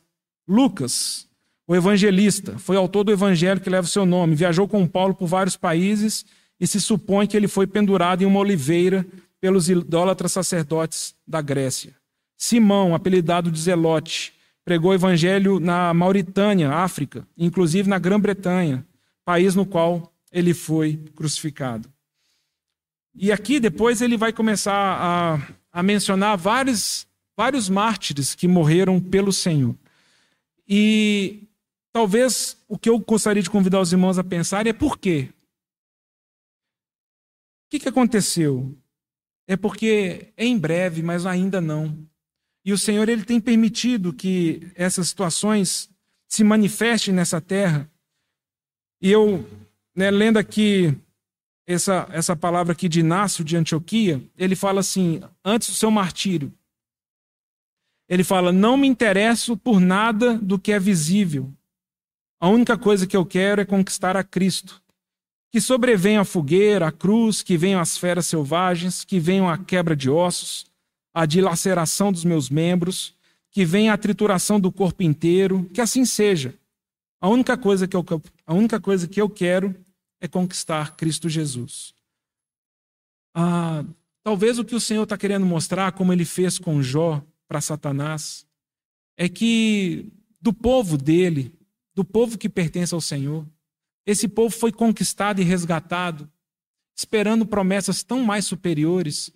Lucas, o evangelista, foi autor do evangelho que leva o seu nome, viajou com Paulo por vários países e se supõe que ele foi pendurado em uma oliveira pelos idólatras sacerdotes da Grécia. Simão, apelidado de Zelote, pregou o evangelho na Mauritânia, África, inclusive na Grã-Bretanha, país no qual ele foi crucificado. E aqui depois ele vai começar a a mencionar vários, vários mártires que morreram pelo Senhor. E talvez o que eu gostaria de convidar os irmãos a pensar é por quê? O que, que aconteceu? É porque é em breve, mas ainda não. E o Senhor ele tem permitido que essas situações se manifestem nessa terra. E eu, né, lendo aqui essa, essa palavra aqui de Inácio de Antioquia, ele fala assim, antes do seu martírio, ele fala: Não me interesso por nada do que é visível. A única coisa que eu quero é conquistar a Cristo. Que sobrevenha a fogueira, a cruz, que venham as feras selvagens, que venham a quebra de ossos, a dilaceração dos meus membros, que venha a trituração do corpo inteiro, que assim seja. A única coisa que eu, a única coisa que eu quero é conquistar Cristo Jesus. Ah, talvez o que o Senhor está querendo mostrar, como ele fez com Jó para Satanás, é que do povo dele, do povo que pertence ao Senhor, esse povo foi conquistado e resgatado, esperando promessas tão mais superiores,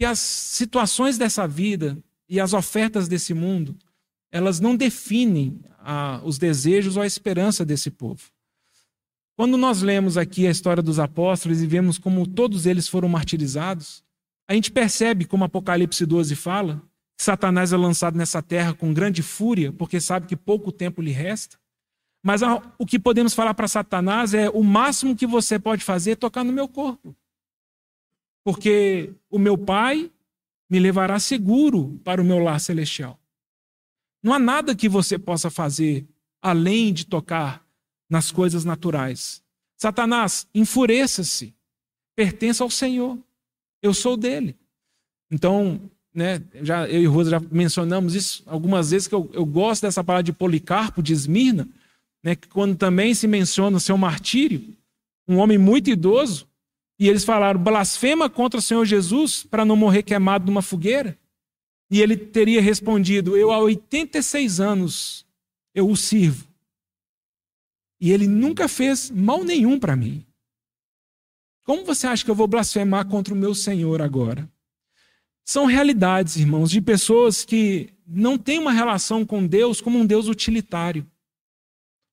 e as situações dessa vida e as ofertas desse mundo, elas não definem ah, os desejos ou a esperança desse povo. Quando nós lemos aqui a história dos apóstolos e vemos como todos eles foram martirizados, a gente percebe, como Apocalipse 12 fala, que Satanás é lançado nessa terra com grande fúria, porque sabe que pouco tempo lhe resta. Mas o que podemos falar para Satanás é: o máximo que você pode fazer é tocar no meu corpo. Porque o meu Pai me levará seguro para o meu lar celestial. Não há nada que você possa fazer além de tocar nas coisas naturais. Satanás, enfureça-se, pertence ao Senhor. Eu sou dele. Então, né, já, eu e Rosa já mencionamos isso algumas vezes, que eu, eu gosto dessa palavra de Policarpo, de Esmirna, né, que quando também se menciona o seu martírio, um homem muito idoso, e eles falaram, blasfema contra o Senhor Jesus para não morrer queimado numa fogueira. E ele teria respondido: Eu há 86 anos eu o sirvo. E ele nunca fez mal nenhum para mim. Como você acha que eu vou blasfemar contra o meu Senhor agora? São realidades, irmãos, de pessoas que não têm uma relação com Deus como um Deus utilitário.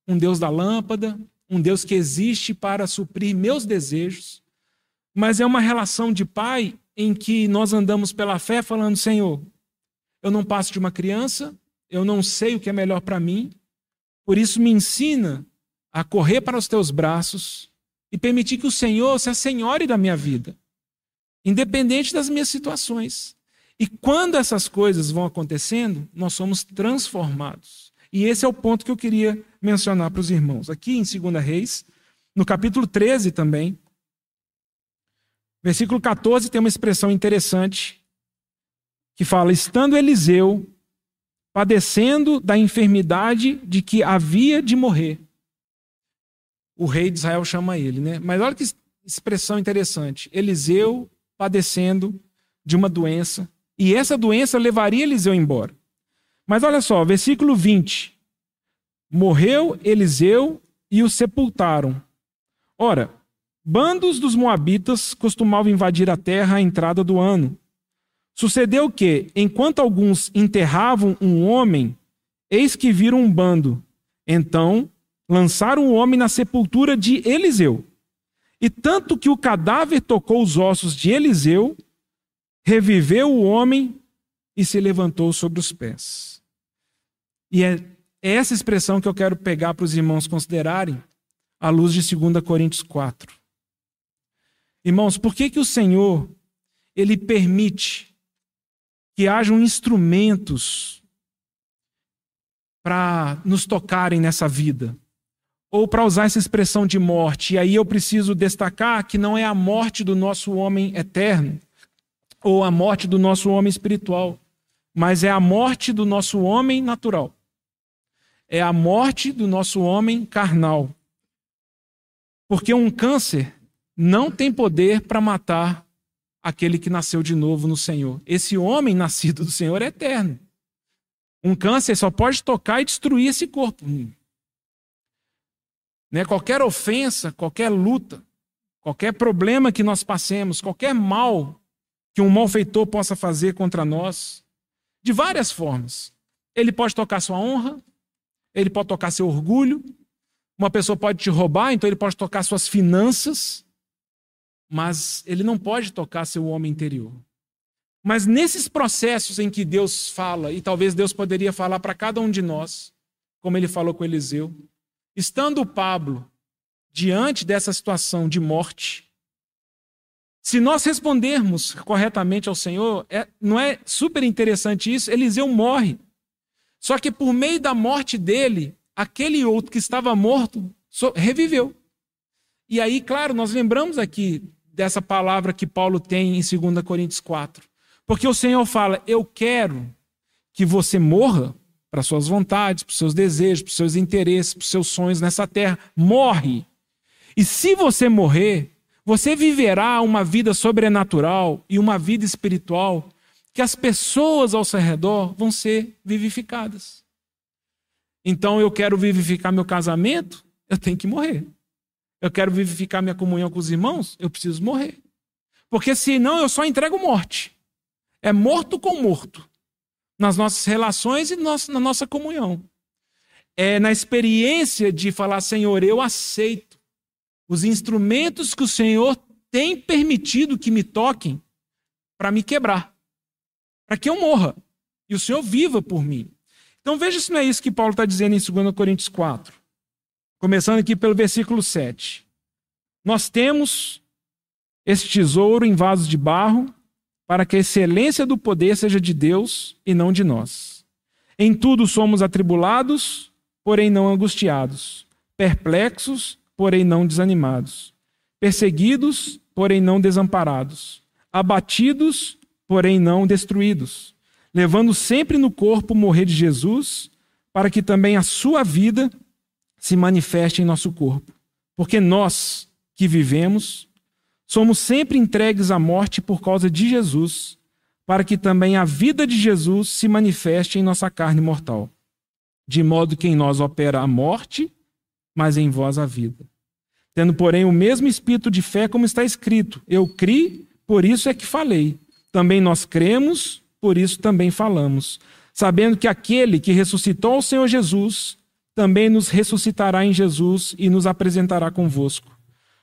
Um Deus da lâmpada, um Deus que existe para suprir meus desejos, mas é uma relação de pai em que nós andamos pela fé falando: Senhor, eu não passo de uma criança, eu não sei o que é melhor para mim, por isso me ensina a correr para os teus braços e permitir que o Senhor se assenhore da minha vida, independente das minhas situações. E quando essas coisas vão acontecendo, nós somos transformados. E esse é o ponto que eu queria mencionar para os irmãos. Aqui em 2 Reis, no capítulo 13 também, versículo 14 tem uma expressão interessante que fala: Estando Eliseu padecendo da enfermidade de que havia de morrer. O rei de Israel chama ele, né? Mas olha que expressão interessante. Eliseu padecendo de uma doença, e essa doença levaria Eliseu embora. Mas olha só, versículo 20. Morreu Eliseu e o sepultaram. Ora, bandos dos moabitas costumavam invadir a terra à entrada do ano. Sucedeu que, enquanto alguns enterravam um homem, eis que viram um bando. Então, lançaram o homem na sepultura de Eliseu. E tanto que o cadáver tocou os ossos de Eliseu, reviveu o homem e se levantou sobre os pés. E é essa expressão que eu quero pegar para os irmãos considerarem à luz de 2 Coríntios 4. Irmãos, por que, que o Senhor ele permite que hajam instrumentos para nos tocarem nessa vida? Ou para usar essa expressão de morte, e aí eu preciso destacar que não é a morte do nosso homem eterno, ou a morte do nosso homem espiritual, mas é a morte do nosso homem natural é a morte do nosso homem carnal. Porque um câncer não tem poder para matar aquele que nasceu de novo no Senhor. Esse homem nascido do Senhor é eterno. Um câncer só pode tocar e destruir esse corpo. Né? Qualquer ofensa, qualquer luta, qualquer problema que nós passemos, qualquer mal que um malfeitor possa fazer contra nós, de várias formas. Ele pode tocar sua honra, ele pode tocar seu orgulho, uma pessoa pode te roubar, então ele pode tocar suas finanças, mas ele não pode tocar seu homem interior. Mas nesses processos em que Deus fala, e talvez Deus poderia falar para cada um de nós, como ele falou com Eliseu, estando Pablo diante dessa situação de morte, se nós respondermos corretamente ao Senhor, é, não é super interessante isso? Eliseu morre. Só que por meio da morte dele, aquele outro que estava morto reviveu. E aí, claro, nós lembramos aqui dessa palavra que Paulo tem em 2 Coríntios 4. Porque o Senhor fala: Eu quero que você morra para suas vontades, para seus desejos, para seus interesses, para seus sonhos nessa terra. Morre. E se você morrer, você viverá uma vida sobrenatural e uma vida espiritual que as pessoas ao seu redor vão ser vivificadas. Então eu quero vivificar meu casamento, eu tenho que morrer. Eu quero vivificar minha comunhão com os irmãos, eu preciso morrer. Porque senão eu só entrego morte. É morto com morto. Nas nossas relações e na nossa comunhão. É na experiência de falar, Senhor, eu aceito os instrumentos que o Senhor tem permitido que me toquem para me quebrar para que eu morra e o Senhor viva por mim. Então veja se não é isso que Paulo está dizendo em 2 Coríntios 4. Começando aqui pelo versículo 7. Nós temos esse tesouro em vasos de barro, para que a excelência do poder seja de Deus e não de nós. Em tudo somos atribulados, porém não angustiados, perplexos, porém não desanimados, perseguidos, porém não desamparados, abatidos, porém não destruídos, levando sempre no corpo o morrer de Jesus, para que também a sua vida se manifeste em nosso corpo. Porque nós que vivemos somos sempre entregues à morte por causa de Jesus, para que também a vida de Jesus se manifeste em nossa carne mortal. De modo que em nós opera a morte, mas em vós a vida. Tendo, porém, o mesmo espírito de fé, como está escrito: Eu criei, por isso é que falei. Também nós cremos, por isso também falamos. Sabendo que aquele que ressuscitou o Senhor Jesus também nos ressuscitará em Jesus e nos apresentará convosco.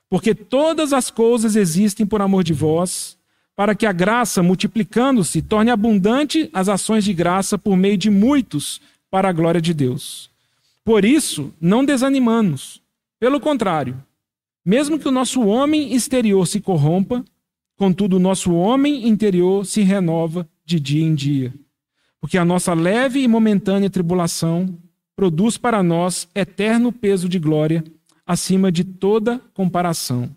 Porque todas as coisas existem por amor de vós para que a graça, multiplicando-se, torne abundante as ações de graça por meio de muitos, para a glória de Deus. Por isso, não desanimamos. Pelo contrário, mesmo que o nosso homem exterior se corrompa, contudo, o nosso homem interior se renova de dia em dia. Porque a nossa leve e momentânea tribulação produz para nós eterno peso de glória acima de toda comparação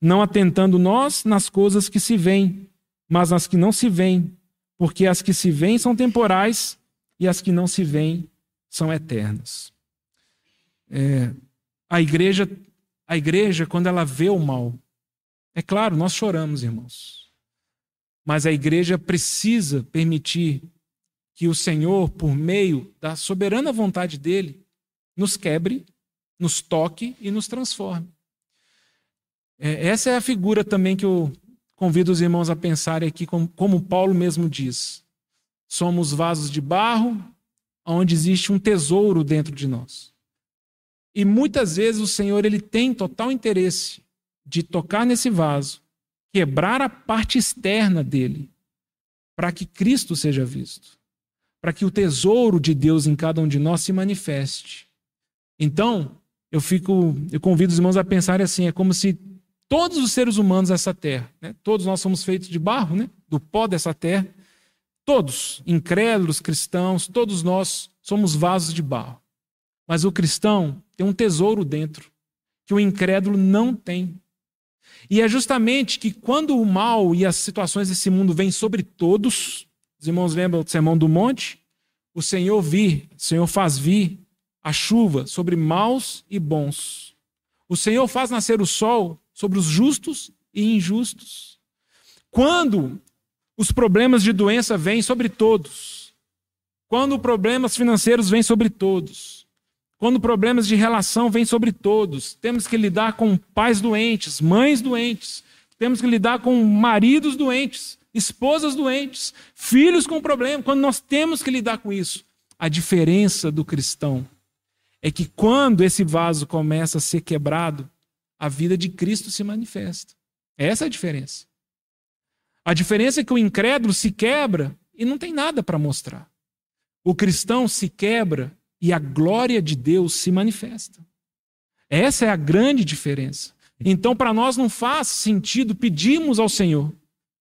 não atentando nós nas coisas que se veem, mas nas que não se veem, porque as que se veem são temporais e as que não se veem são eternas. É, a igreja, a igreja quando ela vê o mal, é claro, nós choramos, irmãos, mas a igreja precisa permitir que o Senhor, por meio da soberana vontade dele, nos quebre, nos toque e nos transforme. É, essa é a figura também que eu convido os irmãos a pensarem aqui, como, como Paulo mesmo diz. Somos vasos de barro, onde existe um tesouro dentro de nós. E muitas vezes o Senhor ele tem total interesse de tocar nesse vaso, quebrar a parte externa dele, para que Cristo seja visto, para que o tesouro de Deus em cada um de nós se manifeste. Então, eu fico, eu convido os irmãos a pensarem assim, é como se todos os seres humanos dessa terra, né? todos nós somos feitos de barro, né? do pó dessa terra, todos, incrédulos, cristãos, todos nós somos vasos de barro. Mas o cristão tem um tesouro dentro que o incrédulo não tem. E é justamente que quando o mal e as situações desse mundo vêm sobre todos, os irmãos lembram do Sermão do Monte? O Senhor vir, o Senhor faz vir a chuva sobre maus e bons. O Senhor faz nascer o sol sobre os justos e injustos. Quando os problemas de doença vêm sobre todos, quando problemas financeiros vêm sobre todos, quando problemas de relação vêm sobre todos, temos que lidar com pais doentes, mães doentes, temos que lidar com maridos doentes, esposas doentes, filhos com problema. Quando nós temos que lidar com isso, a diferença do cristão é que quando esse vaso começa a ser quebrado, a vida de Cristo se manifesta. Essa é a diferença. A diferença é que o incrédulo se quebra e não tem nada para mostrar. O cristão se quebra e a glória de Deus se manifesta. Essa é a grande diferença. Então, para nós não faz sentido pedirmos ao Senhor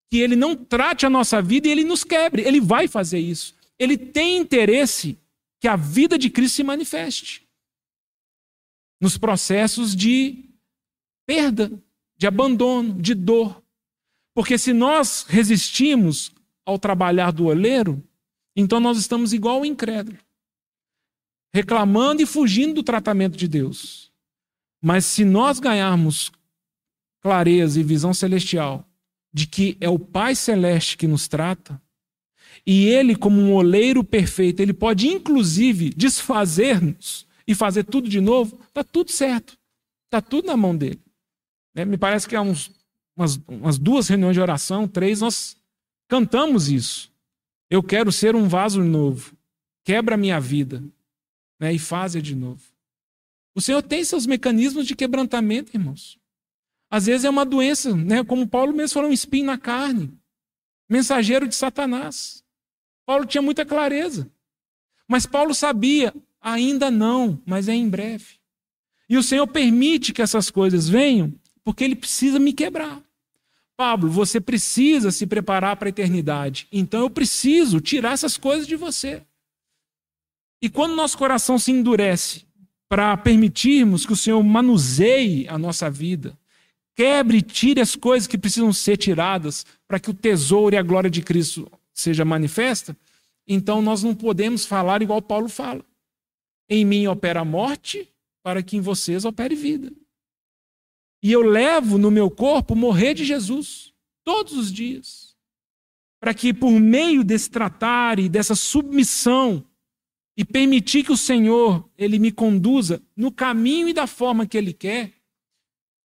que Ele não trate a nossa vida e Ele nos quebre. Ele vai fazer isso. Ele tem interesse que a vida de Cristo se manifeste nos processos de perda, de abandono, de dor. Porque se nós resistimos ao trabalhar do oleiro, então nós estamos igual ao incrédulo, reclamando e fugindo do tratamento de Deus. Mas se nós ganharmos clareza e visão celestial de que é o Pai Celeste que nos trata, e Ele, como um oleiro perfeito, Ele pode inclusive desfazer-nos e fazer tudo de novo, está tudo certo. Está tudo na mão dele. Né? Me parece que há uns, umas, umas duas reuniões de oração, três, nós cantamos isso. Eu quero ser um vaso novo. Quebra a minha vida né? e faz de novo. O Senhor tem seus mecanismos de quebrantamento, irmãos. Às vezes é uma doença, né? como Paulo mesmo falou, um espinho na carne. Mensageiro de Satanás. Paulo tinha muita clareza. Mas Paulo sabia, ainda não, mas é em breve. E o Senhor permite que essas coisas venham porque ele precisa me quebrar. Pablo, você precisa se preparar para a eternidade. Então eu preciso tirar essas coisas de você. E quando nosso coração se endurece para permitirmos que o Senhor manuseie a nossa vida, quebre e tire as coisas que precisam ser tiradas para que o tesouro e a glória de Cristo seja manifesta, então nós não podemos falar igual Paulo fala. Em mim opera a morte, para que em vocês opere vida. E eu levo no meu corpo morrer de Jesus todos os dias. para que por meio desse tratar e dessa submissão e permitir que o Senhor ele me conduza no caminho e da forma que ele quer,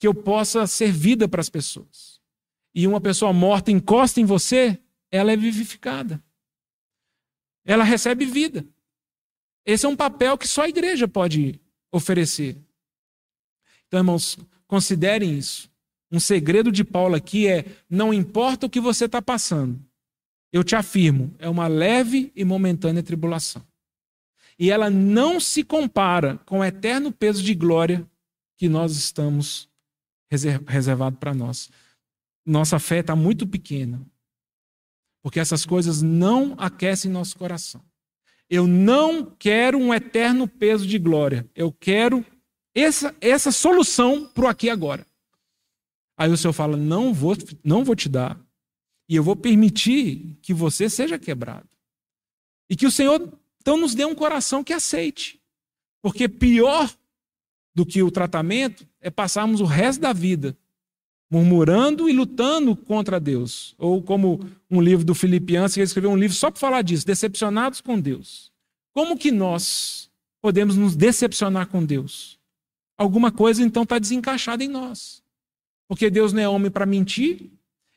que eu possa ser vida para as pessoas. E uma pessoa morta encosta em você, ela é vivificada. Ela recebe vida. Esse é um papel que só a igreja pode oferecer. Então, irmãos, considerem isso. Um segredo de Paulo aqui é: não importa o que você está passando, eu te afirmo, é uma leve e momentânea tribulação. E ela não se compara com o eterno peso de glória que nós estamos reservado para nós. Nossa fé está muito pequena. Porque essas coisas não aquecem nosso coração. Eu não quero um eterno peso de glória. Eu quero essa, essa solução para o aqui e agora. Aí o Senhor fala: não vou, não vou te dar. E eu vou permitir que você seja quebrado. E que o Senhor então nos dê um coração que aceite. Porque pior do que o tratamento é passarmos o resto da vida murmurando e lutando contra Deus. Ou como um livro do Filipianos, que escreveu um livro só para falar disso, decepcionados com Deus. Como que nós podemos nos decepcionar com Deus? Alguma coisa então está desencaixada em nós. Porque Deus não é homem para mentir,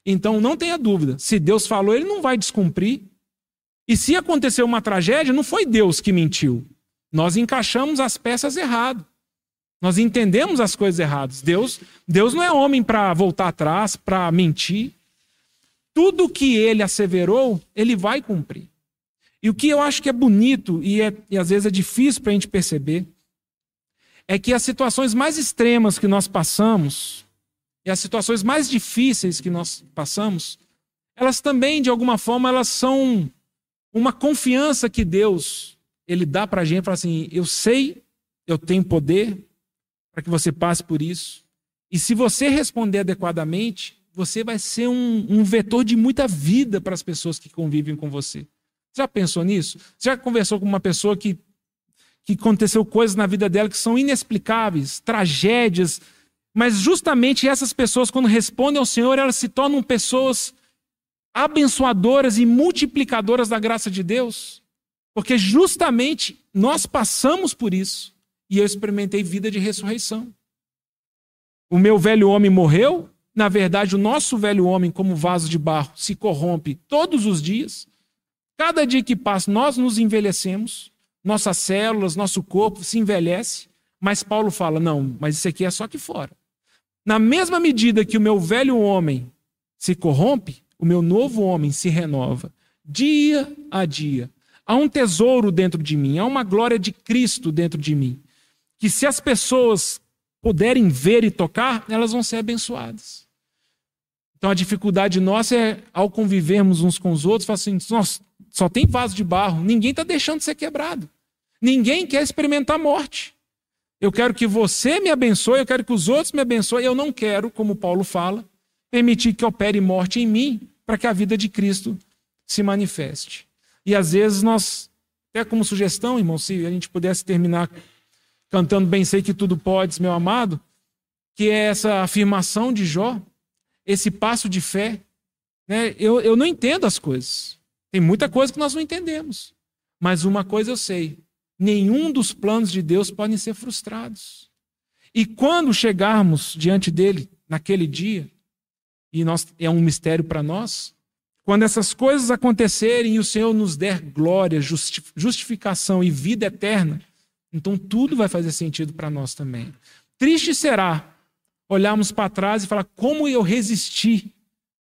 então não tenha dúvida. Se Deus falou, ele não vai descumprir. E se aconteceu uma tragédia, não foi Deus que mentiu. Nós encaixamos as peças errado. Nós entendemos as coisas erradas. Deus, Deus não é homem para voltar atrás, para mentir. Tudo que ele asseverou, ele vai cumprir. E o que eu acho que é bonito e, é, e às vezes é difícil para a gente perceber é que as situações mais extremas que nós passamos e as situações mais difíceis que nós passamos, elas também de alguma forma elas são uma confiança que Deus ele dá para a gente, fala assim, eu sei, eu tenho poder, para que você passe por isso. E se você responder adequadamente, você vai ser um, um vetor de muita vida para as pessoas que convivem com você. Já pensou nisso? Já conversou com uma pessoa que, que aconteceu coisas na vida dela que são inexplicáveis, tragédias, mas justamente essas pessoas, quando respondem ao Senhor, elas se tornam pessoas abençoadoras e multiplicadoras da graça de Deus? Porque justamente nós passamos por isso e eu experimentei vida de ressurreição. O meu velho homem morreu, na verdade, o nosso velho homem, como vaso de barro, se corrompe todos os dias. Cada dia que passa, nós nos envelhecemos, nossas células, nosso corpo se envelhece, mas Paulo fala: não, mas isso aqui é só aqui fora. Na mesma medida que o meu velho homem se corrompe, o meu novo homem se renova, dia a dia. Há um tesouro dentro de mim, há uma glória de Cristo dentro de mim que se as pessoas puderem ver e tocar, elas vão ser abençoadas. Então a dificuldade nossa é, ao convivermos uns com os outros, falar assim: nossa, só tem vaso de barro, ninguém está deixando de ser quebrado. Ninguém quer experimentar morte. Eu quero que você me abençoe, eu quero que os outros me abençoem. Eu não quero, como Paulo fala, permitir que opere morte em mim para que a vida de Cristo se manifeste. E às vezes nós, até como sugestão, irmão, se a gente pudesse terminar cantando Bem Sei Que Tudo Podes, meu amado, que é essa afirmação de Jó, esse passo de fé. Né? Eu, eu não entendo as coisas. Tem muita coisa que nós não entendemos. Mas uma coisa eu sei: nenhum dos planos de Deus podem ser frustrados. E quando chegarmos diante dele, naquele dia, e nós, é um mistério para nós, quando essas coisas acontecerem e o Senhor nos der glória, justificação e vida eterna, então tudo vai fazer sentido para nós também. Triste será olharmos para trás e falar como eu resisti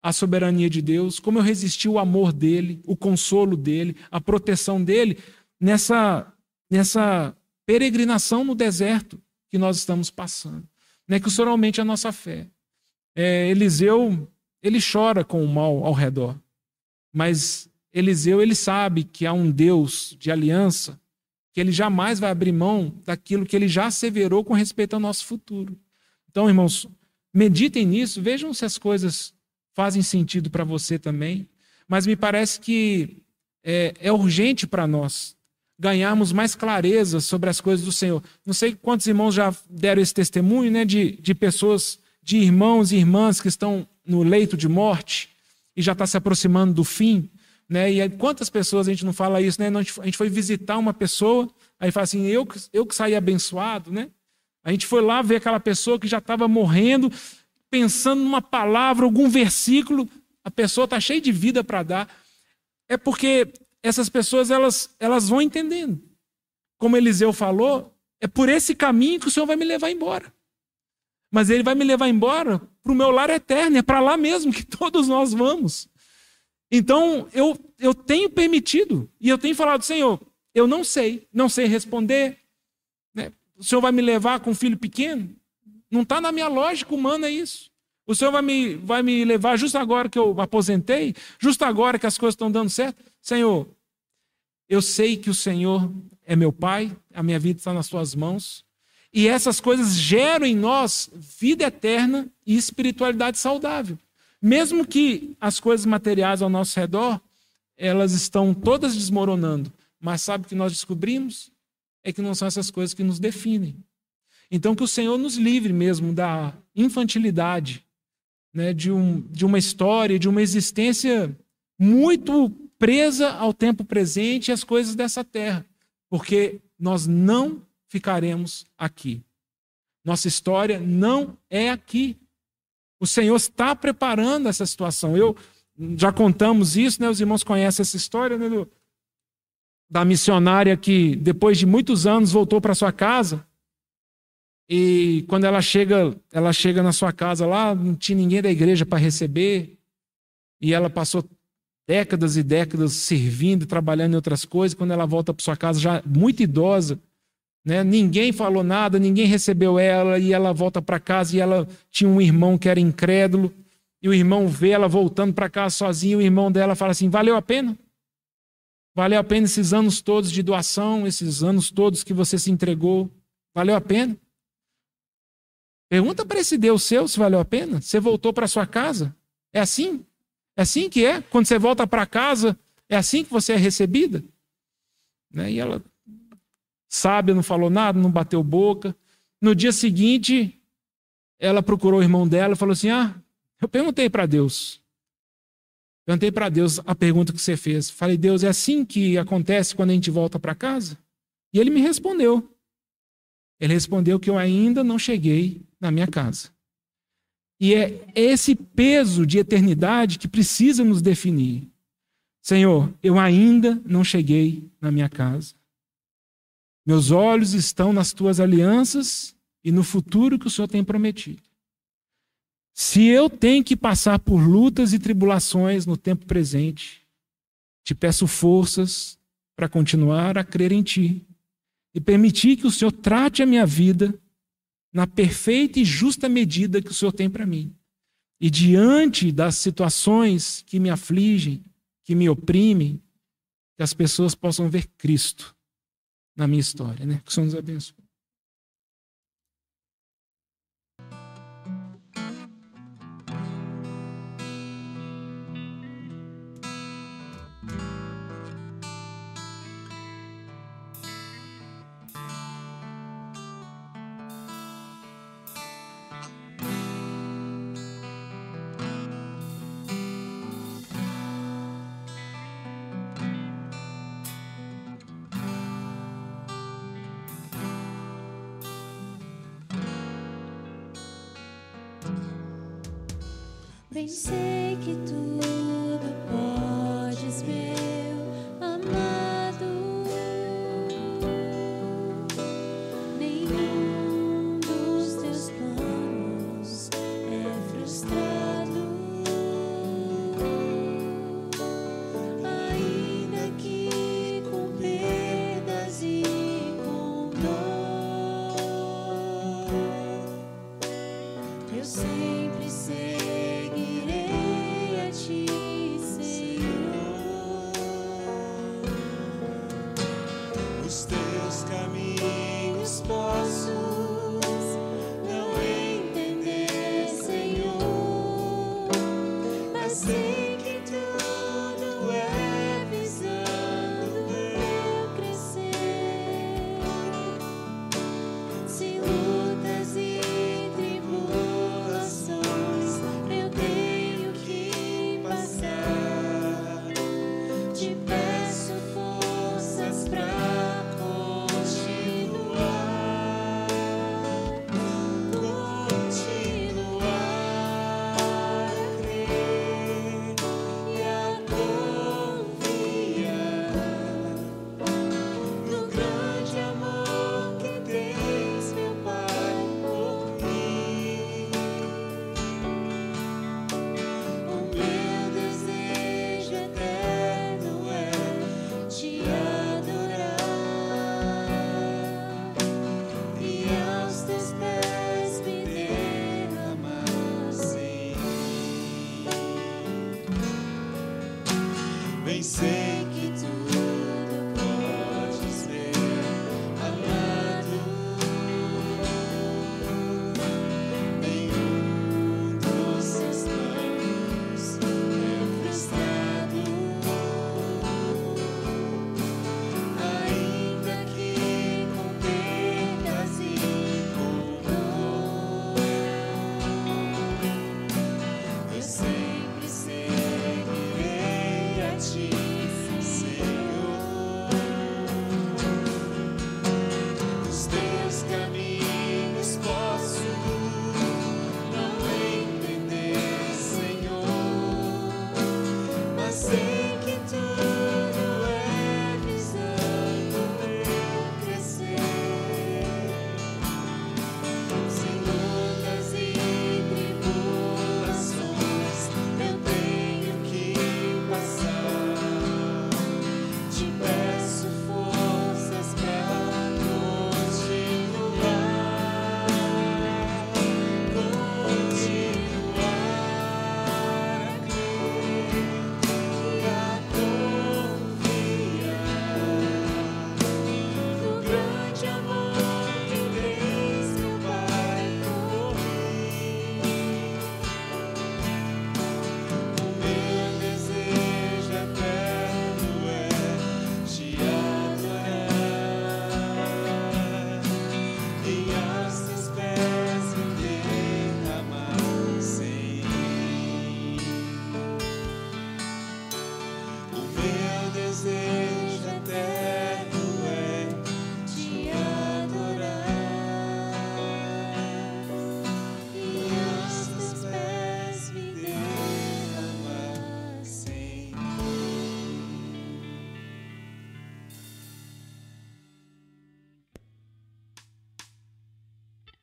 à soberania de Deus, como eu resisti o amor dele, o consolo dele, a proteção dele nessa nessa peregrinação no deserto que nós estamos passando. Não é que o Senhor aumente a nossa fé. É, Eliseu, ele chora com o mal ao redor. Mas Eliseu, ele sabe que há um Deus de aliança que ele jamais vai abrir mão daquilo que ele já asseverou com respeito ao nosso futuro. Então, irmãos, meditem nisso, vejam se as coisas fazem sentido para você também. Mas me parece que é, é urgente para nós ganharmos mais clareza sobre as coisas do Senhor. Não sei quantos irmãos já deram esse testemunho né, de, de pessoas, de irmãos e irmãs que estão no leito de morte e já está se aproximando do fim. Né? E quantas pessoas a gente não fala isso, né? A gente foi visitar uma pessoa, aí fala assim, eu, eu que saí abençoado, né? A gente foi lá ver aquela pessoa que já estava morrendo, pensando numa palavra, algum versículo, a pessoa está cheia de vida para dar. É porque essas pessoas elas, elas vão entendendo. Como Eliseu falou, é por esse caminho que o Senhor vai me levar embora. Mas ele vai me levar embora para o meu lar eterno, é para lá mesmo que todos nós vamos. Então, eu, eu tenho permitido, e eu tenho falado, Senhor, eu não sei, não sei responder. Né? O Senhor vai me levar com um filho pequeno? Não está na minha lógica humana isso. O Senhor vai me, vai me levar justo agora que eu aposentei, justo agora que as coisas estão dando certo. Senhor, eu sei que o Senhor é meu Pai, a minha vida está nas tuas mãos. E essas coisas geram em nós vida eterna e espiritualidade saudável. Mesmo que as coisas materiais ao nosso redor, elas estão todas desmoronando. Mas sabe o que nós descobrimos? É que não são essas coisas que nos definem. Então, que o Senhor nos livre mesmo da infantilidade, né, de, um, de uma história, de uma existência muito presa ao tempo presente e às coisas dessa terra, porque nós não ficaremos aqui. Nossa história não é aqui. O Senhor está preparando essa situação. Eu já contamos isso, né? Os irmãos conhecem essa história né? Do, da missionária que depois de muitos anos voltou para sua casa e quando ela chega, ela chega na sua casa lá, não tinha ninguém da igreja para receber. E ela passou décadas e décadas servindo, trabalhando em outras coisas. Quando ela volta para sua casa, já muito idosa, né? ninguém falou nada, ninguém recebeu ela. E ela volta para casa e ela tinha um irmão que era incrédulo. E o irmão vê ela voltando para casa sozinha. O irmão dela fala assim: valeu a pena? Valeu a pena esses anos todos de doação, esses anos todos que você se entregou? Valeu a pena? Pergunta para esse Deus seu se valeu a pena. Você voltou para sua casa? É assim? É assim que é? Quando você volta para casa, é assim que você é recebida? Né? E ela, sábia, não falou nada, não bateu boca. No dia seguinte, ela procurou o irmão dela e falou assim: Ah, eu perguntei para Deus. Perguntei para Deus a pergunta que você fez. Falei, Deus, é assim que acontece quando a gente volta para casa? E ele me respondeu. Ele respondeu que eu ainda não cheguei na minha casa. E é esse peso de eternidade que precisa nos definir. Senhor, eu ainda não cheguei na minha casa. Meus olhos estão nas tuas alianças e no futuro que o Senhor tem prometido. Se eu tenho que passar por lutas e tribulações no tempo presente, te peço forças para continuar a crer em Ti e permitir que o Senhor trate a minha vida na perfeita e justa medida que o Senhor tem para mim. E diante das situações que me afligem, que me oprimem, que as pessoas possam ver Cristo na minha história, né? Que o Senhor nos abençoe. Bem sei que tudo sei que